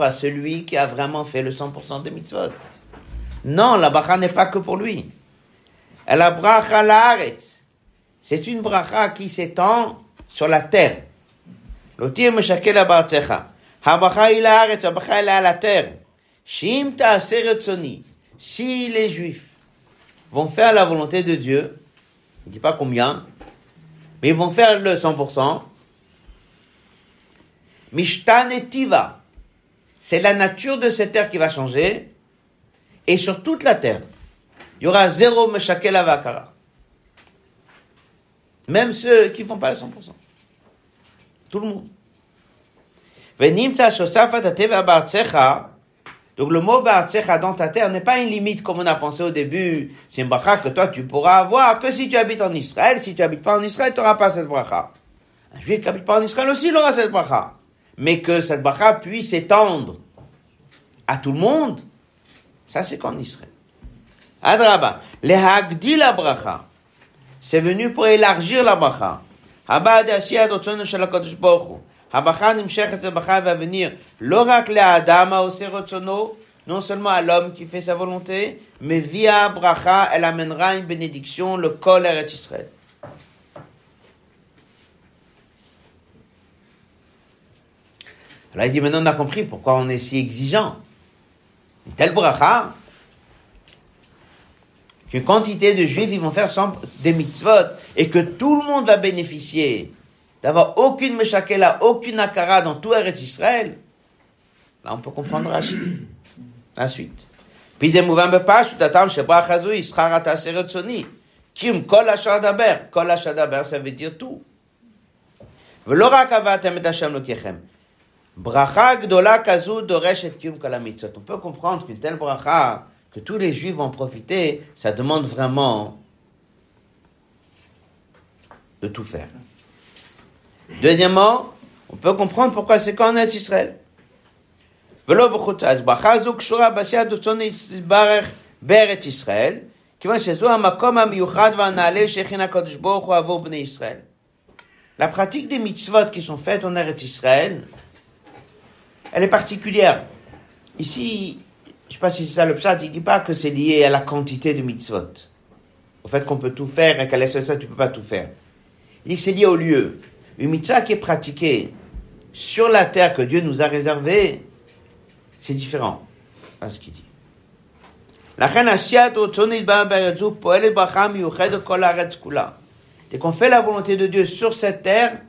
à celui qui a vraiment fait le 100% des mitzvot. Non, la bracha n'est pas que pour lui. La bracha laaretz. C'est une bracha qui s'étend sur la terre. L'otir meshakel la bartzecha. Ha bracha il laaretz, la bracha il à la terre. Shim ta si les Juifs vont faire la volonté de Dieu, il ne dit pas combien, mais ils vont faire le 100%, Mishtan et Tiva, c'est la nature de cette terre qui va changer, et sur toute la terre, il y aura zéro Meshakel Avakara. Même ceux qui ne font pas le 100%. Tout le monde. Donc le mot Ba'atsecha dans ta terre n'est pas une limite comme on a pensé au début. C'est une bracha que toi tu pourras avoir que si tu habites en Israël. Si tu habites pas en Israël, tu n'auras pas cette bracha. Un juif qui habite pas en Israël aussi, il aura cette bracha. Mais que cette bracha puisse s'étendre à tout le monde, ça c'est qu'en Israël. Adraba, le hagdi la bracha, c'est venu pour élargir la bracha. Habacha nimshechet bacha va venir l'oracle le Adam non seulement à l'homme qui fait sa volonté, mais via bracha, elle amènera une bénédiction, le kol Eretz Israël. Alors il dit maintenant on a compris pourquoi on est si exigeant. Une telle bracha, qu'une quantité de juifs vont faire des mitzvot et que tout le monde va bénéficier d'avoir aucune Meshakela, aucune Akara dans tout Eretz Israël, là on peut comprendre Rachid. La suite. Puis, Kim kol ashadaber, kol ashadaber, ça veut dire tout. Bracha gdola kazu doresh kim On peut comprendre qu'une telle bracha, que tous les juifs vont profiter, ça demande vraiment de tout faire. Deuxièmement, on peut comprendre pourquoi c'est qu'en est Israël. La pratique des mitzvot qui sont faites en Eretz Israël, elle est particulière. Ici, je ne sais pas si c'est ça le pshat, il ne dit pas que c'est lié à la quantité de mitzvot. Au fait qu'on peut tout faire et qu'à l'effet ça, tu ne peux pas tout faire. Il dit que c'est lié au lieu. Une mitzvah qui est pratiquée sur la terre que Dieu nous a réservée, c'est différent à ce qu'il dit. Dès qu'on fait la volonté de Dieu sur cette terre,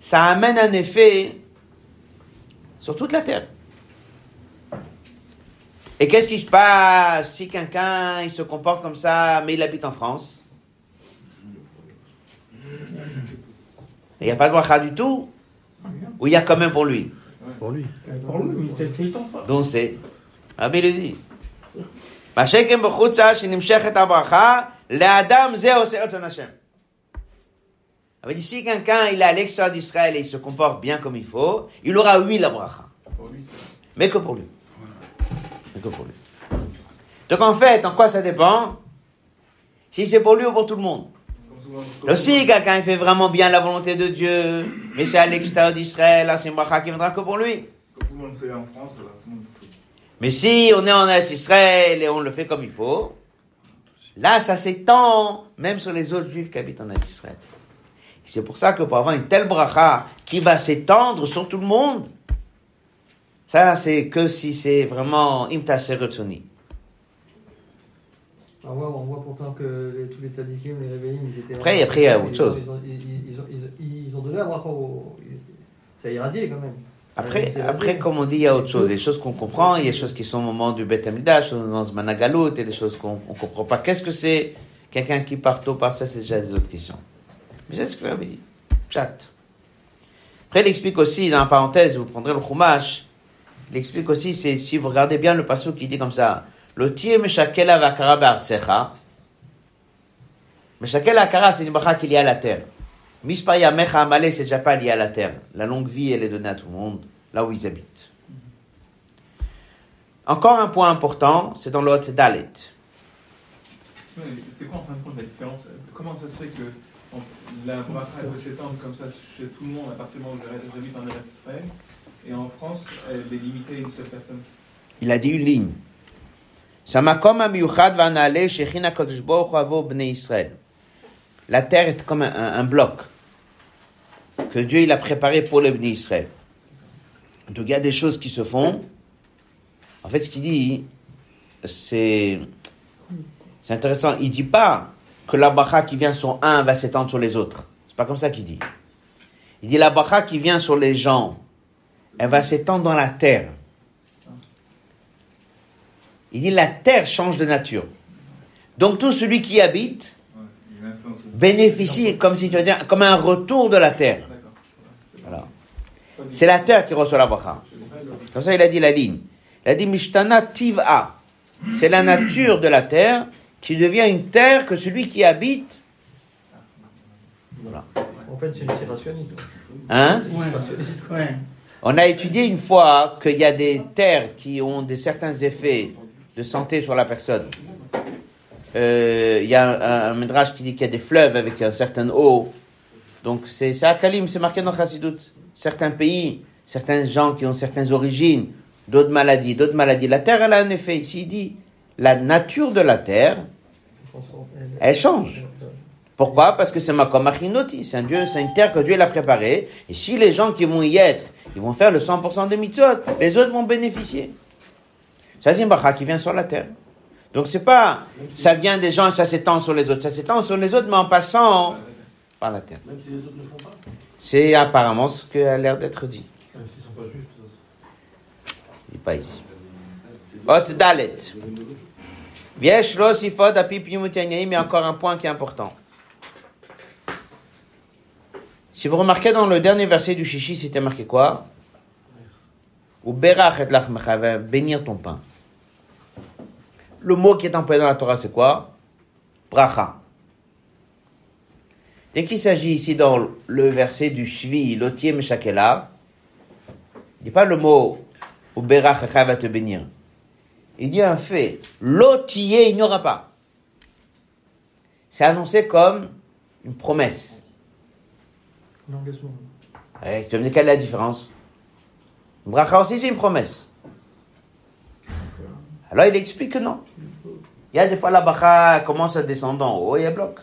ça amène un effet sur toute la terre. Et qu'est-ce qui se passe si quelqu'un se comporte comme ça, mais il habite en France? Il n'y a pas de bracha du tout Ou il y a quand même pour lui Pour lui. Pour lui, mais c'est il pas. Donc c'est Rabbi le dit. מה שכן בחוצה שנמשכת הברכה, לאדם זה עושה רצון השם. אבל si quelqu'un il est à l'extérieur d'Israël et il se comporte bien comme il faut, il aura oui la bracha. Pour lui, c'est. Mais que pour lui. Mais que pour lui. Donc en fait, en quoi ça dépend Si c'est pour lui ou pour tout le monde. comme souvent, Donc si quelqu'un il fait vraiment bien la volonté de Dieu, mais c'est à l'extérieur d'Israël, là c'est une bracha qui viendra que pour lui. Comme tout le monde fait en France, voilà, tout le monde fait. Mais si on est en Israël et on le fait comme il faut, là ça s'étend même sur les autres juifs qui habitent en Israël. C'est pour ça que pour avoir une telle bracha qui va s'étendre sur tout le monde, ça c'est que si c'est vraiment imtasé retsoni. On voit, on voit pourtant que les- tous les tzadikim, les réveillés, ils étaient. Après, après, il y a autre chose. Ils ont, donné à au. Ça a irradié quand même. Après, après, comme on dit, il y a autre chose. Des choses qu'on comprend, il y a des choses qui sont au moment du Beth Amidash, dans ce Managalut, et des choses qu'on ne comprend pas. Qu'est-ce que c'est Quelqu'un qui part tôt par ça, c'est déjà des autres questions. Mais c'est ce que j'avais dit. Chat. Après, il explique aussi, dans la parenthèse, vous prendrez le Chumash, il explique aussi, c'est si vous regardez bien le passage qui dit comme ça, le tir meshakela vakara be'artsecha. Meshakela akara, c'est une bracha qui est liée à la terre. Mispaya mecha amale, c'est déjà pas lié à la terre. La longue vie, elle est donnée à tout le monde, là où ils habitent. Encore un point important, c'est dans l'autre Dalet. C'est quoi en fin de compte la différence? Comment ça se fait que la bracha elle peut s'étendre comme ça chez tout le monde à partir du moment où j'habite en Israël et en France elle est limitée à une seule personne? Il a dit une ligne. La terre est comme un, bloc que Dieu a préparé pour les bénis Israël. Donc il y a des choses qui se font. En fait, ce qu'il dit, c'est intéressant. Il dit pas que la bracha qui vient sur un va s'étendre sur les autres. C'est pas comme ça qu'il dit. Il dit la bracha qui vient sur les gens, elle va s'étendre dans la terre. Il dit la terre change de nature. Donc tout celui qui y habite Ouais, une bénéficie comme si tu veux dire comme un retour de la terre. C'est Voilà. pas C'est la terre qui reçoit la bracha. Comme ça il a dit la ligne. Il a dit mishtana tiv'a. C'est la nature de la terre qui devient une terre que celui qui habite. Voilà. En fait, c'est rationniste. Hein? On a étudié une fois qu'il y a des terres qui ont des certains effets de santé sur la personne. Euh, Il y a un, un qui dit qu'il y a des fleuves avec une certaine eau. Donc c'est c'est à Kalim, c'est marqué dans Chassidut. Certains pays, certains gens qui ont certaines origines, d'autres maladies, d'autres maladies. La terre, elle a un effet. Ici, il dit, la nature de la terre, elle change. Pourquoi? Parce que c'est Makom Achinoti, c'est un Dieu, c'est une terre que Dieu l'a préparée. Et si les gens qui vont y être, ils vont faire le 100% des mitzvot, les autres vont bénéficier. Ça, c'est une bracha qui vient sur la terre. Donc c'est pas, ça vient des gens et ça s'étend sur les autres. Ça s'étend sur les autres, mais en passant par la terre. Même si les autres ne font pas. C'est apparemment ce qui a l'air d'être dit. Même s'ils ne sont pas juifs, Il dit pas ici. Ot Dalet. Viesh lo sifod api mais encore un point qui est important. Si vous remarquez dans le dernier verset du Shishi, c'était marqué quoi? Ou berach et bénir ton pain. Le mot qui est employé dans la Torah, c'est quoi? Bracha. Dès qu'il s'agit ici dans le verset du Shvi, l'otier meshakela, il dit pas le mot ou va te bénir. Il dit un fait. L'otier, il n'y aura pas. C'est annoncé comme une promesse. Eh, tu me dire quelle est la différence? Bracha aussi, c'est une promesse. Alors il explique que non. Il y a des fois la bracha commence à descendre en haut et elle bloque.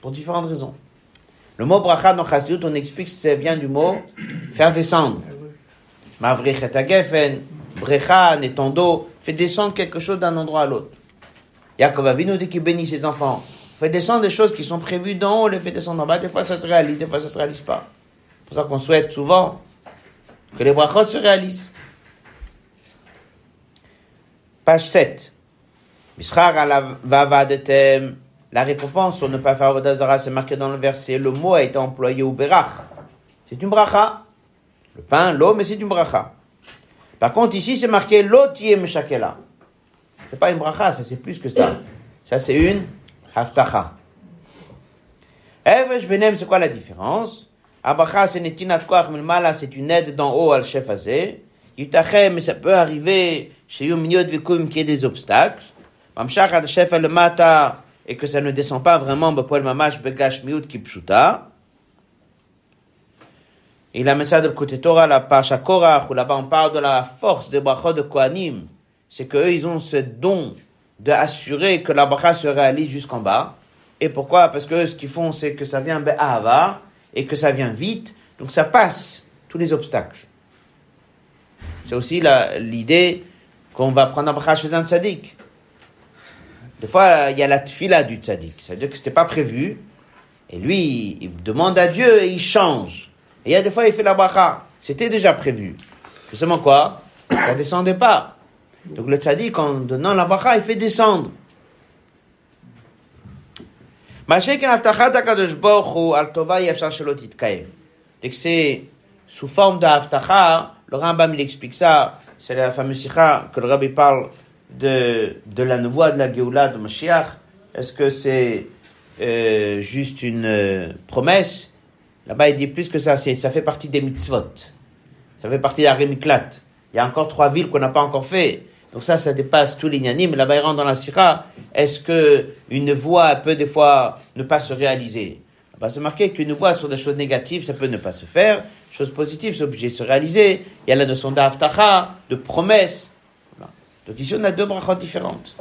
Pour différentes raisons. Le mot bracha dans Chassidut, on explique que ça vient du mot faire descendre. Mavrich agefen, brecha, netando, fait descendre quelque chose d'un endroit à l'autre. Yaakov Avinu dit qu'il bénit ses enfants. Fait descendre des choses qui sont prévues d'en haut, les fait descendre en bas. Des fois, ça se réalise, des fois, ça se réalise pas. C'est pour ça qu'on souhaite souvent que les brachot se réalisent. Page 7. Mishrar ala vavadetem. La récompense sur ne pas faire Avodazara, c'est marqué dans le verset. Le mot a été employé au berach. C'est une bracha. Le pain, l'eau, mais c'est une bracha. Par contre, ici, c'est marqué l'otier meshakela. C'est pas une bracha, ça c'est plus que ça. Ça c'est une haftacha. Evresh benem, c'est quoi la différence? Abracha, c'est netinat koach milmala, c'est une aide d'en haut al chef azé. Mais ça peut arriver chez Yom Minyot Vikum qu'il y ait des obstacles. Mamshach chef al mata, et que ça ne descend pas vraiment, bepoel mamash begash miut kipshuta. Il amène ça de le côté Torah, la Pacha Korach, où là-bas on parle de la force des brachot de Kohanim. C'est qu'eux, ils ont ce don d'assurer que la bracha se réalise jusqu'en bas. Et pourquoi? Parce que ce qu'ils font, c'est que ça vient be'ahava, et que ça vient vite, donc ça passe tous les obstacles. C'est aussi l'idée qu'on va prendre un bracha chez un tzaddik. Des fois, il y a la tfila du tzaddik. C'est-à-dire que c'était pas prévu, et lui, il demande à Dieu et il change. Et il y a des fois, il fait la bracha. C'était déjà prévu. Justement quoi? Ça descendait pas. Donc le tzaddik, en donnant la bracha, il fait descendre. Que c'est sous forme de haftacha, le Rambam il explique ça, c'est la fameuse sikha que le rabbi parle de, de la nouveau de la Géoula de Mashiach. Est-ce que c'est euh, juste une euh, promesse? Là-bas, il dit plus que ça, ça fait partie des mitzvot. Ça fait partie d'Arimiklat. Il y a encore trois villes qu'on n'a pas encore fait. Donc ça, ça dépasse tous les nyanim. Là-bas, il rentre dans la sira. Est-ce que une voix peut des fois ne pas se réaliser? Là-bas, c'est marqué qu'une voix sur des choses négatives, ça peut ne pas se faire choses positives sont obligées de se réaliser. Il y a la notion d'aftacha, de promesse. Donc ici, on a deux brachot différentes.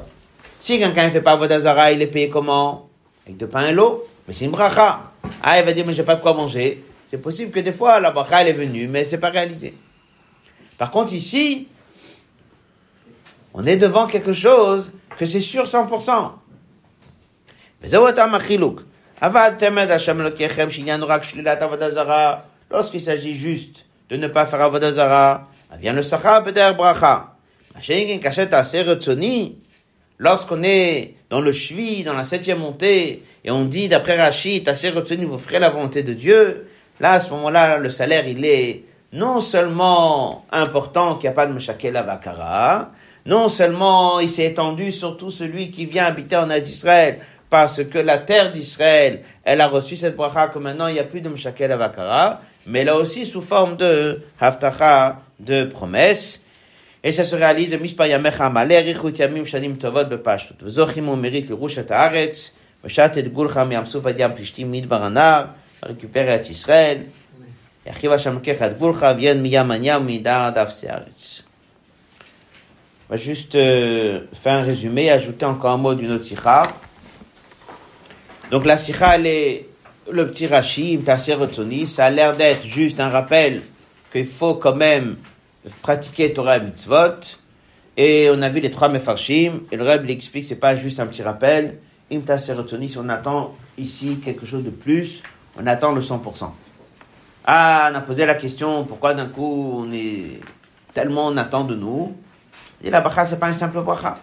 Si quelqu'un ne fait pas Avodazara, il est payé comment? Avec de pain et l'eau. Mais c'est une bracha. Ah, il va dire, mais j'ai pas de quoi manger. C'est possible que des fois, la bracha, elle est venue, mais c'est pas réalisé. Par contre, ici, on est devant quelque chose que c'est sûr 100%. Mais Lorsqu'il s'agit juste de ne pas faire Avodazara, vient le Sacha Beder Bracha. Lorsqu'on est dans le Shvi, dans la septième montée, et on dit d'après Rachid, Taser Rotsoni, vous ferez la volonté de Dieu, là, à ce moment-là, le salaire, il est non seulement important qu'il n'y a pas de Meshakela Bakara, non seulement il s'est étendu sur tout celui qui vient habiter en Israël, parce que la terre d'Israël, elle a reçu cette bracha que maintenant il n'y a plus de Mshakel Avakara, mais là aussi sous forme de Haftacha, de promesse. Et ça se réalise, Mishpa Yamecha Amaleh, Richut Yamim Shanim Tovot Bepashtut. V'zochim on mérite le Rosh Haaretz, V'shat et Gulcha Miam Souf Ad Yam Plishtim Midbar Anar, récupérer à Israël. Yachiv Hashem Ad Gulcha, Vien Miyam Anyam Midar Dav Searetz. On va juste euh, faire un résumé, ajouter encore un mot d'une autre sikha. Donc la sikha, elle est le petit Rashi, Imtasser Rotsoni, ça a l'air d'être juste un rappel qu'il faut quand même pratiquer Torah et Mitzvot. Et on a vu les trois Mefarshim, et le Reb l'explique, c'est pas juste un petit rappel. Imtasser Rotsoni, si on attend ici quelque chose de plus, on attend le 100%. Ah, on a posé la question, pourquoi d'un coup on est tellement on attend de nous? Et la bracha, c'est pas une simple bracha.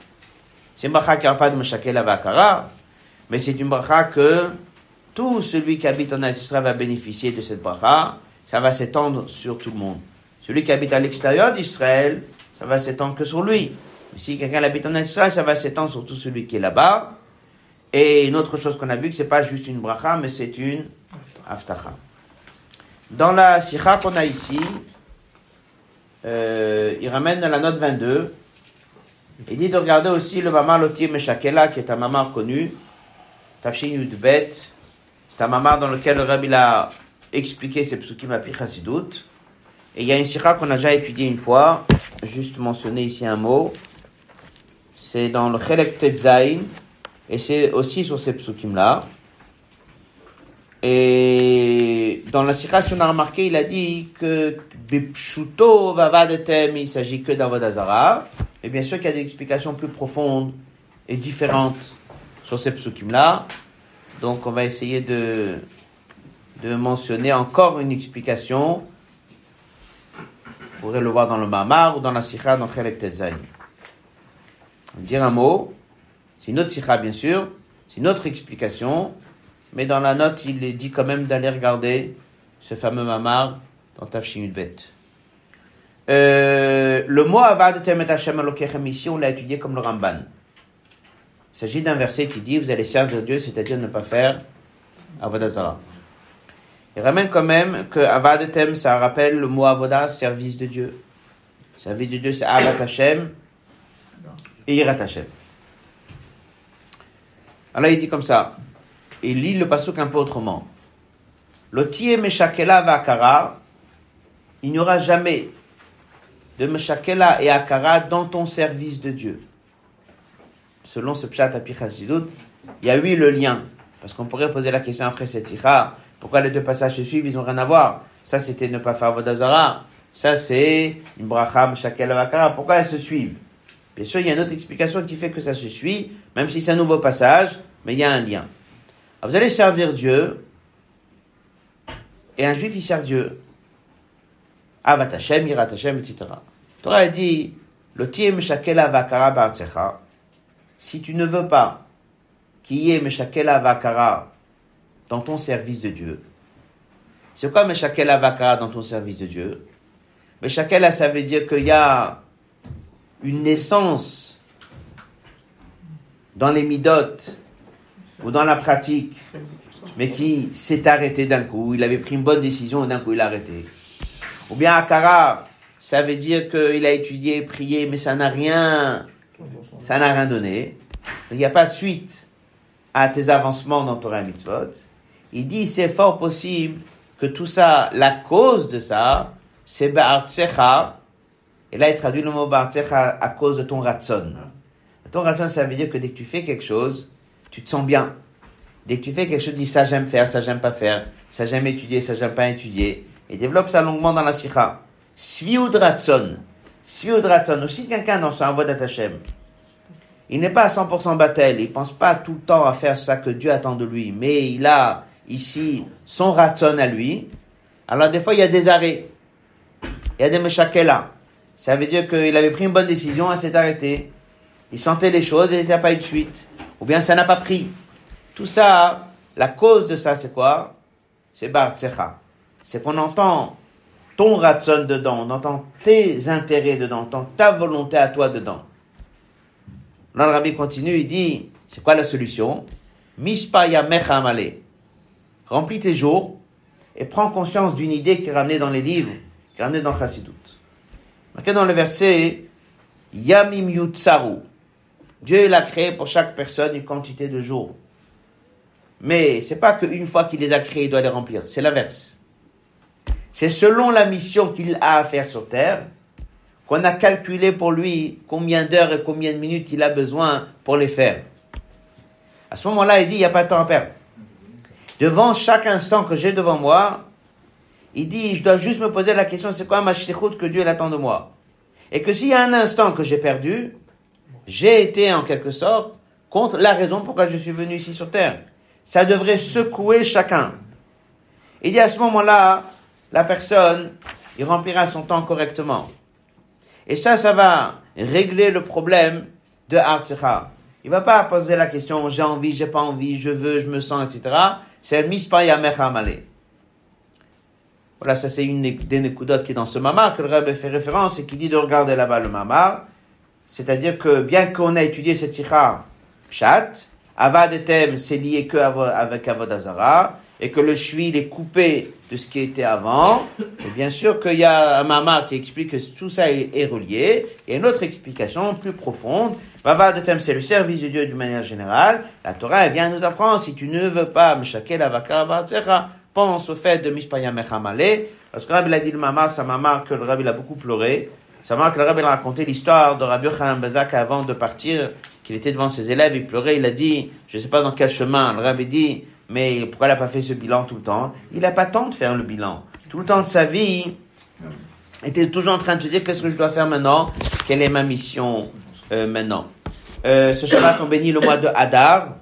C'est une bracha qui n'a pas de Meshakel Avakara, mais c'est une bracha que tout celui qui habite en Israël va bénéficier de cette bracha. Ça va s'étendre sur tout le monde. Celui qui habite à l'extérieur d'Israël, ça va s'étendre que sur lui. Si quelqu'un habite en Israël, ça va s'étendre sur tout celui qui est là-bas. Et une autre chose qu'on a vu, que c'est pas juste une bracha, mais c'est une aftacha. Dans la sikha qu'on a ici, euh, il ramène la note 22. Il dit de regarder aussi le mamar Lotier Meshakela, qui est un mamar connu, Tafshin Yudbet. C'est un mamar dans lequel le rabbi a expliqué ses psukim à Pichasidut. Et il y a une sikha qu'on a déjà étudiée une fois, juste mentionner ici un mot. C'est dans le Chelek Tetzain, et c'est aussi sur ces psukim-là. Et dans la sikha, si on a remarqué, il a dit que Bipshuto Vavadetem, il s'agit que d'Avodazara. Et bien sûr qu'il y a des explications plus profondes et différentes sur ces psukim-là. Donc on va essayer de, de mentionner encore une explication. Vous pourrez le voir dans le Mamar ou dans la Sikha dans Chelek Tetzaï. Dire un mot, c'est une autre Sikha bien sûr, c'est une autre explication, mais dans la note il est dit quand même d'aller regarder ce fameux Mamar dans Tafshin Bet. Euh, le mot Avad Temet Hashem Elokechem ici, on l'a étudié comme le Ramban. Il s'agit d'un verset qui dit Vous allez servir Dieu, c'est-à-dire ne pas faire Avodazara. Il ramène quand même que Avad Tem, ça rappelle le mot Avoda, service de Dieu. Service de Dieu, c'est Avat Hashem et Irat Hashem. Alors il dit comme ça il lit le pasuk un peu autrement. Lotie Meshakela Vakara, il n'y aura jamais de Meshakela et Akara dans ton service de Dieu. Selon ce pshat Apichazidut, il y a eu le lien. Parce qu'on pourrait poser la question après cette sikha, pourquoi les deux passages se suivent, ils n'ont rien à voir? Ça, c'était ne pas faire Vodazara. Ça, c'est une bracha Meshakela Vakara. Pourquoi elles se suivent? Bien sûr, il y a une autre explication qui fait que ça se suit, même si c'est un nouveau passage, mais il y a un lien. Alors, vous allez servir Dieu, et un juif, il sert Dieu. Avat Hashem, Irat Hashem, etc. Torah dit, le tiem shakela vakara ba'artsecha. Si tu ne veux pas qu'il y ait meshakela vakara dans ton service de Dieu, c'est quoi meshakela vakara dans ton service de Dieu? Meshakela, ça veut dire qu'il y a une naissance dans les midotes ou dans la pratique, mais qui s'est arrêté d'un coup. Il avait pris une bonne décision et d'un coup il a arrêté. Ou bien Akara, ça veut dire qu'il a étudié, prié, mais ça n'a rien, ça n'a rien donné. Il n'y a pas de suite à tes avancements dans Torah Mitzvot. Il dit, c'est fort possible que tout ça, la cause de ça, c'est Ba'artsecha. Et là, il traduit le mot Ba'artsecha à cause de ton ratson. Ton ratson, ça veut dire que dès que tu fais quelque chose, tu te sens bien. Dès que tu fais quelque chose, dis ça j'aime faire, ça j'aime pas faire, ça j'aime étudier, ça j'aime pas étudier. Et développe ça longuement dans la sikha. Sviud ratson. Sviud ratson. Aussi quelqu'un dans son avodat Hashem. Il n'est pas à 100% battel. Il pense pas tout le temps à faire ça que Dieu attend de lui. Mais il a ici son ratson à lui. Alors des fois, il y a des arrêts. Il y a des meshakela. Ça veut dire qu'il avait pris une bonne décision, elle s'est arrêtée. Il sentait les choses et il n'y a pas eu de suite. Ou bien ça n'a pas pris. Tout ça, la cause de ça, c'est quoi? C'est Bartsecha. C'est qu'on entend ton ratson dedans, on entend tes intérêts dedans, on entend ta volonté à toi dedans. Là, le continue, il dit, c'est quoi la solution? Mishpaya mechamale. Remplis tes jours et prends conscience d'une idée qui est ramenée dans les livres, qui est ramenée dans Chassidut. Marqué dans le verset, Yamim Yutsaru. Dieu il a créé pour chaque personne une quantité de jours. Mais c'est pas qu'une fois qu'il les a créés, il doit les remplir. C'est l'inverse. C'est selon la mission qu'il a à faire sur terre qu'on a calculé pour lui combien d'heures et combien de minutes il a besoin pour les faire. À ce moment-là, il dit, il n'y a pas de temps à perdre. Devant chaque instant que j'ai devant moi, il dit, je dois juste me poser la question, c'est quoi ma shlichut que Dieu attend de moi? Et que s'il y a un instant que j'ai perdu, j'ai été en quelque sorte contre la raison pourquoi je suis venu ici sur terre. Ça devrait secouer chacun. Il dit à ce moment-là, la personne, il remplira son temps correctement. Et ça, ça va régler le problème de Artsecha. Il va pas poser la question, j'ai envie, j'ai pas envie, je veux, je me sens, etc. C'est le mispaya mechamale. Voilà, ça c'est une des nekudotes qui est dans ce mamar, que le rabbi fait référence et qui dit de regarder là-bas le mamar. C'est-à-dire que bien qu'on a étudié cette sikha pshat, avad etem c'est lié que avec avodazara, et que le shvil est coupé de ce qui était avant, et bien sûr qu'il y a un mamar qui explique que tout ça est, relié, et une autre explication plus profonde, Avad etem c'est le service de Dieu d'une manière générale, la Torah elle vient nous apprendre, si tu ne veux pas mshakel avaka pense au fait de mishpaya mechamale, parce que le rabbi a dit le mamar, c'est un mamar que le rabbi a beaucoup pleuré, ça marque que le rabbi a raconté l'histoire de Rabbi Yochanan Bazak avant de partir, qu'il était devant ses élèves, il pleurait, il a dit, je ne sais pas dans quel chemin, le rabbi dit, mais pourquoi il n'a pas fait ce bilan tout le temps? Il n'a pas temps de faire le bilan. Tout le temps de sa vie, était toujours en train de te dire qu'est-ce que je dois faire maintenant, quelle est ma mission euh, maintenant? Euh, ce Shabbat, on bénit le mois de Hadar.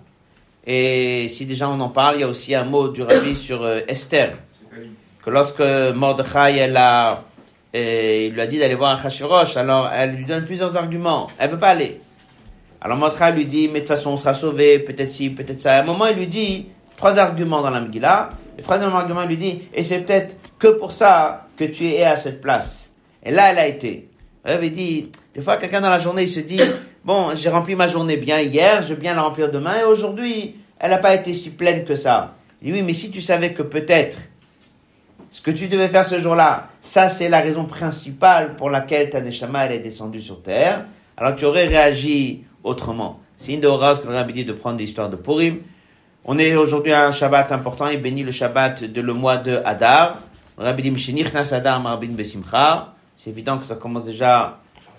Et si déjà on en parle, il y a aussi un mot du rabbi sur euh, Esther. Que lorsque Mordechai, elle a, il lui a dit d'aller voir Achashverosh, alors elle lui donne plusieurs arguments. Elle veut pas aller. Alors Mordechai lui dit, mais de toute façon on sera sauvé, peut-être ci, peut-être ça. À un moment, il lui dit trois arguments dans la Megillah. Le troisième argument, lui dit, et c'est peut-être que pour ça que tu es à cette place. Et là, elle a été. Elle avait dit, des fois, quelqu'un dans la journée, il se dit, bon, j'ai rempli ma journée bien hier, je vais bien la remplir demain, et aujourd'hui, elle n'a pas été si pleine que ça. Il dit, oui, mais si tu savais que peut-être, ce que tu devais faire ce jour-là, ça, c'est la raison principale pour laquelle ta neshama, elle est descendue sur terre, alors tu aurais réagi autrement. C'est une de que le rabbi dit de prendre l'histoire de Purim. On est aujourd'hui à un Shabbat important, il bénit le Shabbat de le mois de Hadar. Le. C'est évident que ça commence déjà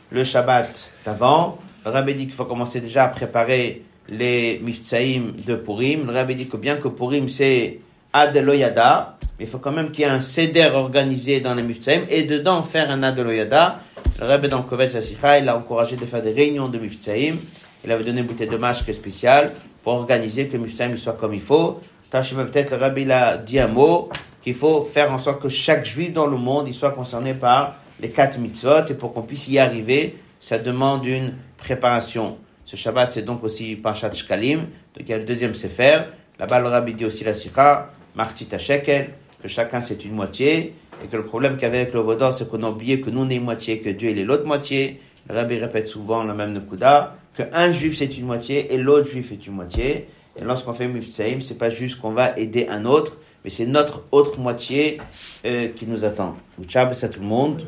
le Shabbat d'avant. Le rabbi dit qu'il faut commencer déjà à préparer les Miftsaïm de Purim. Le rabbi dit que bien que Purim c'est Adeloyada, il faut quand même qu'il y ait un seder organisé dans les Miftsaïm et dedans faire un Adeloyada. Le rabbi dans Kovetz Asicha, il a encouragé de faire des réunions de Miftsaïm. Il avait donné une bouteille de masque spéciale organiser que le Miftsaïm soit comme il faut. Tachim, peut-être le rabbi a dit un mot qu'il faut faire en sorte que chaque juif dans le monde il soit concerné par les quatre mitzvot et pour qu'on puisse y arriver, ça demande une préparation. Ce Shabbat, c'est donc aussi Parshat Shkalim. Donc il y a le deuxième Sefer. Là-bas, le rabbi dit aussi la Sikha, Martita Shekel, que chacun c'est une moitié. Et que le problème qu'il y avait avec le Vaudor, c'est qu'on a oublié que nous on est une moitié, que Dieu il est l'autre moitié. Le rabbi répète souvent le même Nekuda, que un juif c'est une moitié et l'autre juif est une moitié. Et lorsqu'on fait Miftsaïm, c'est pas juste qu'on va aider un autre, mais c'est notre autre moitié euh, qui nous attend. Ciao, à tout le monde.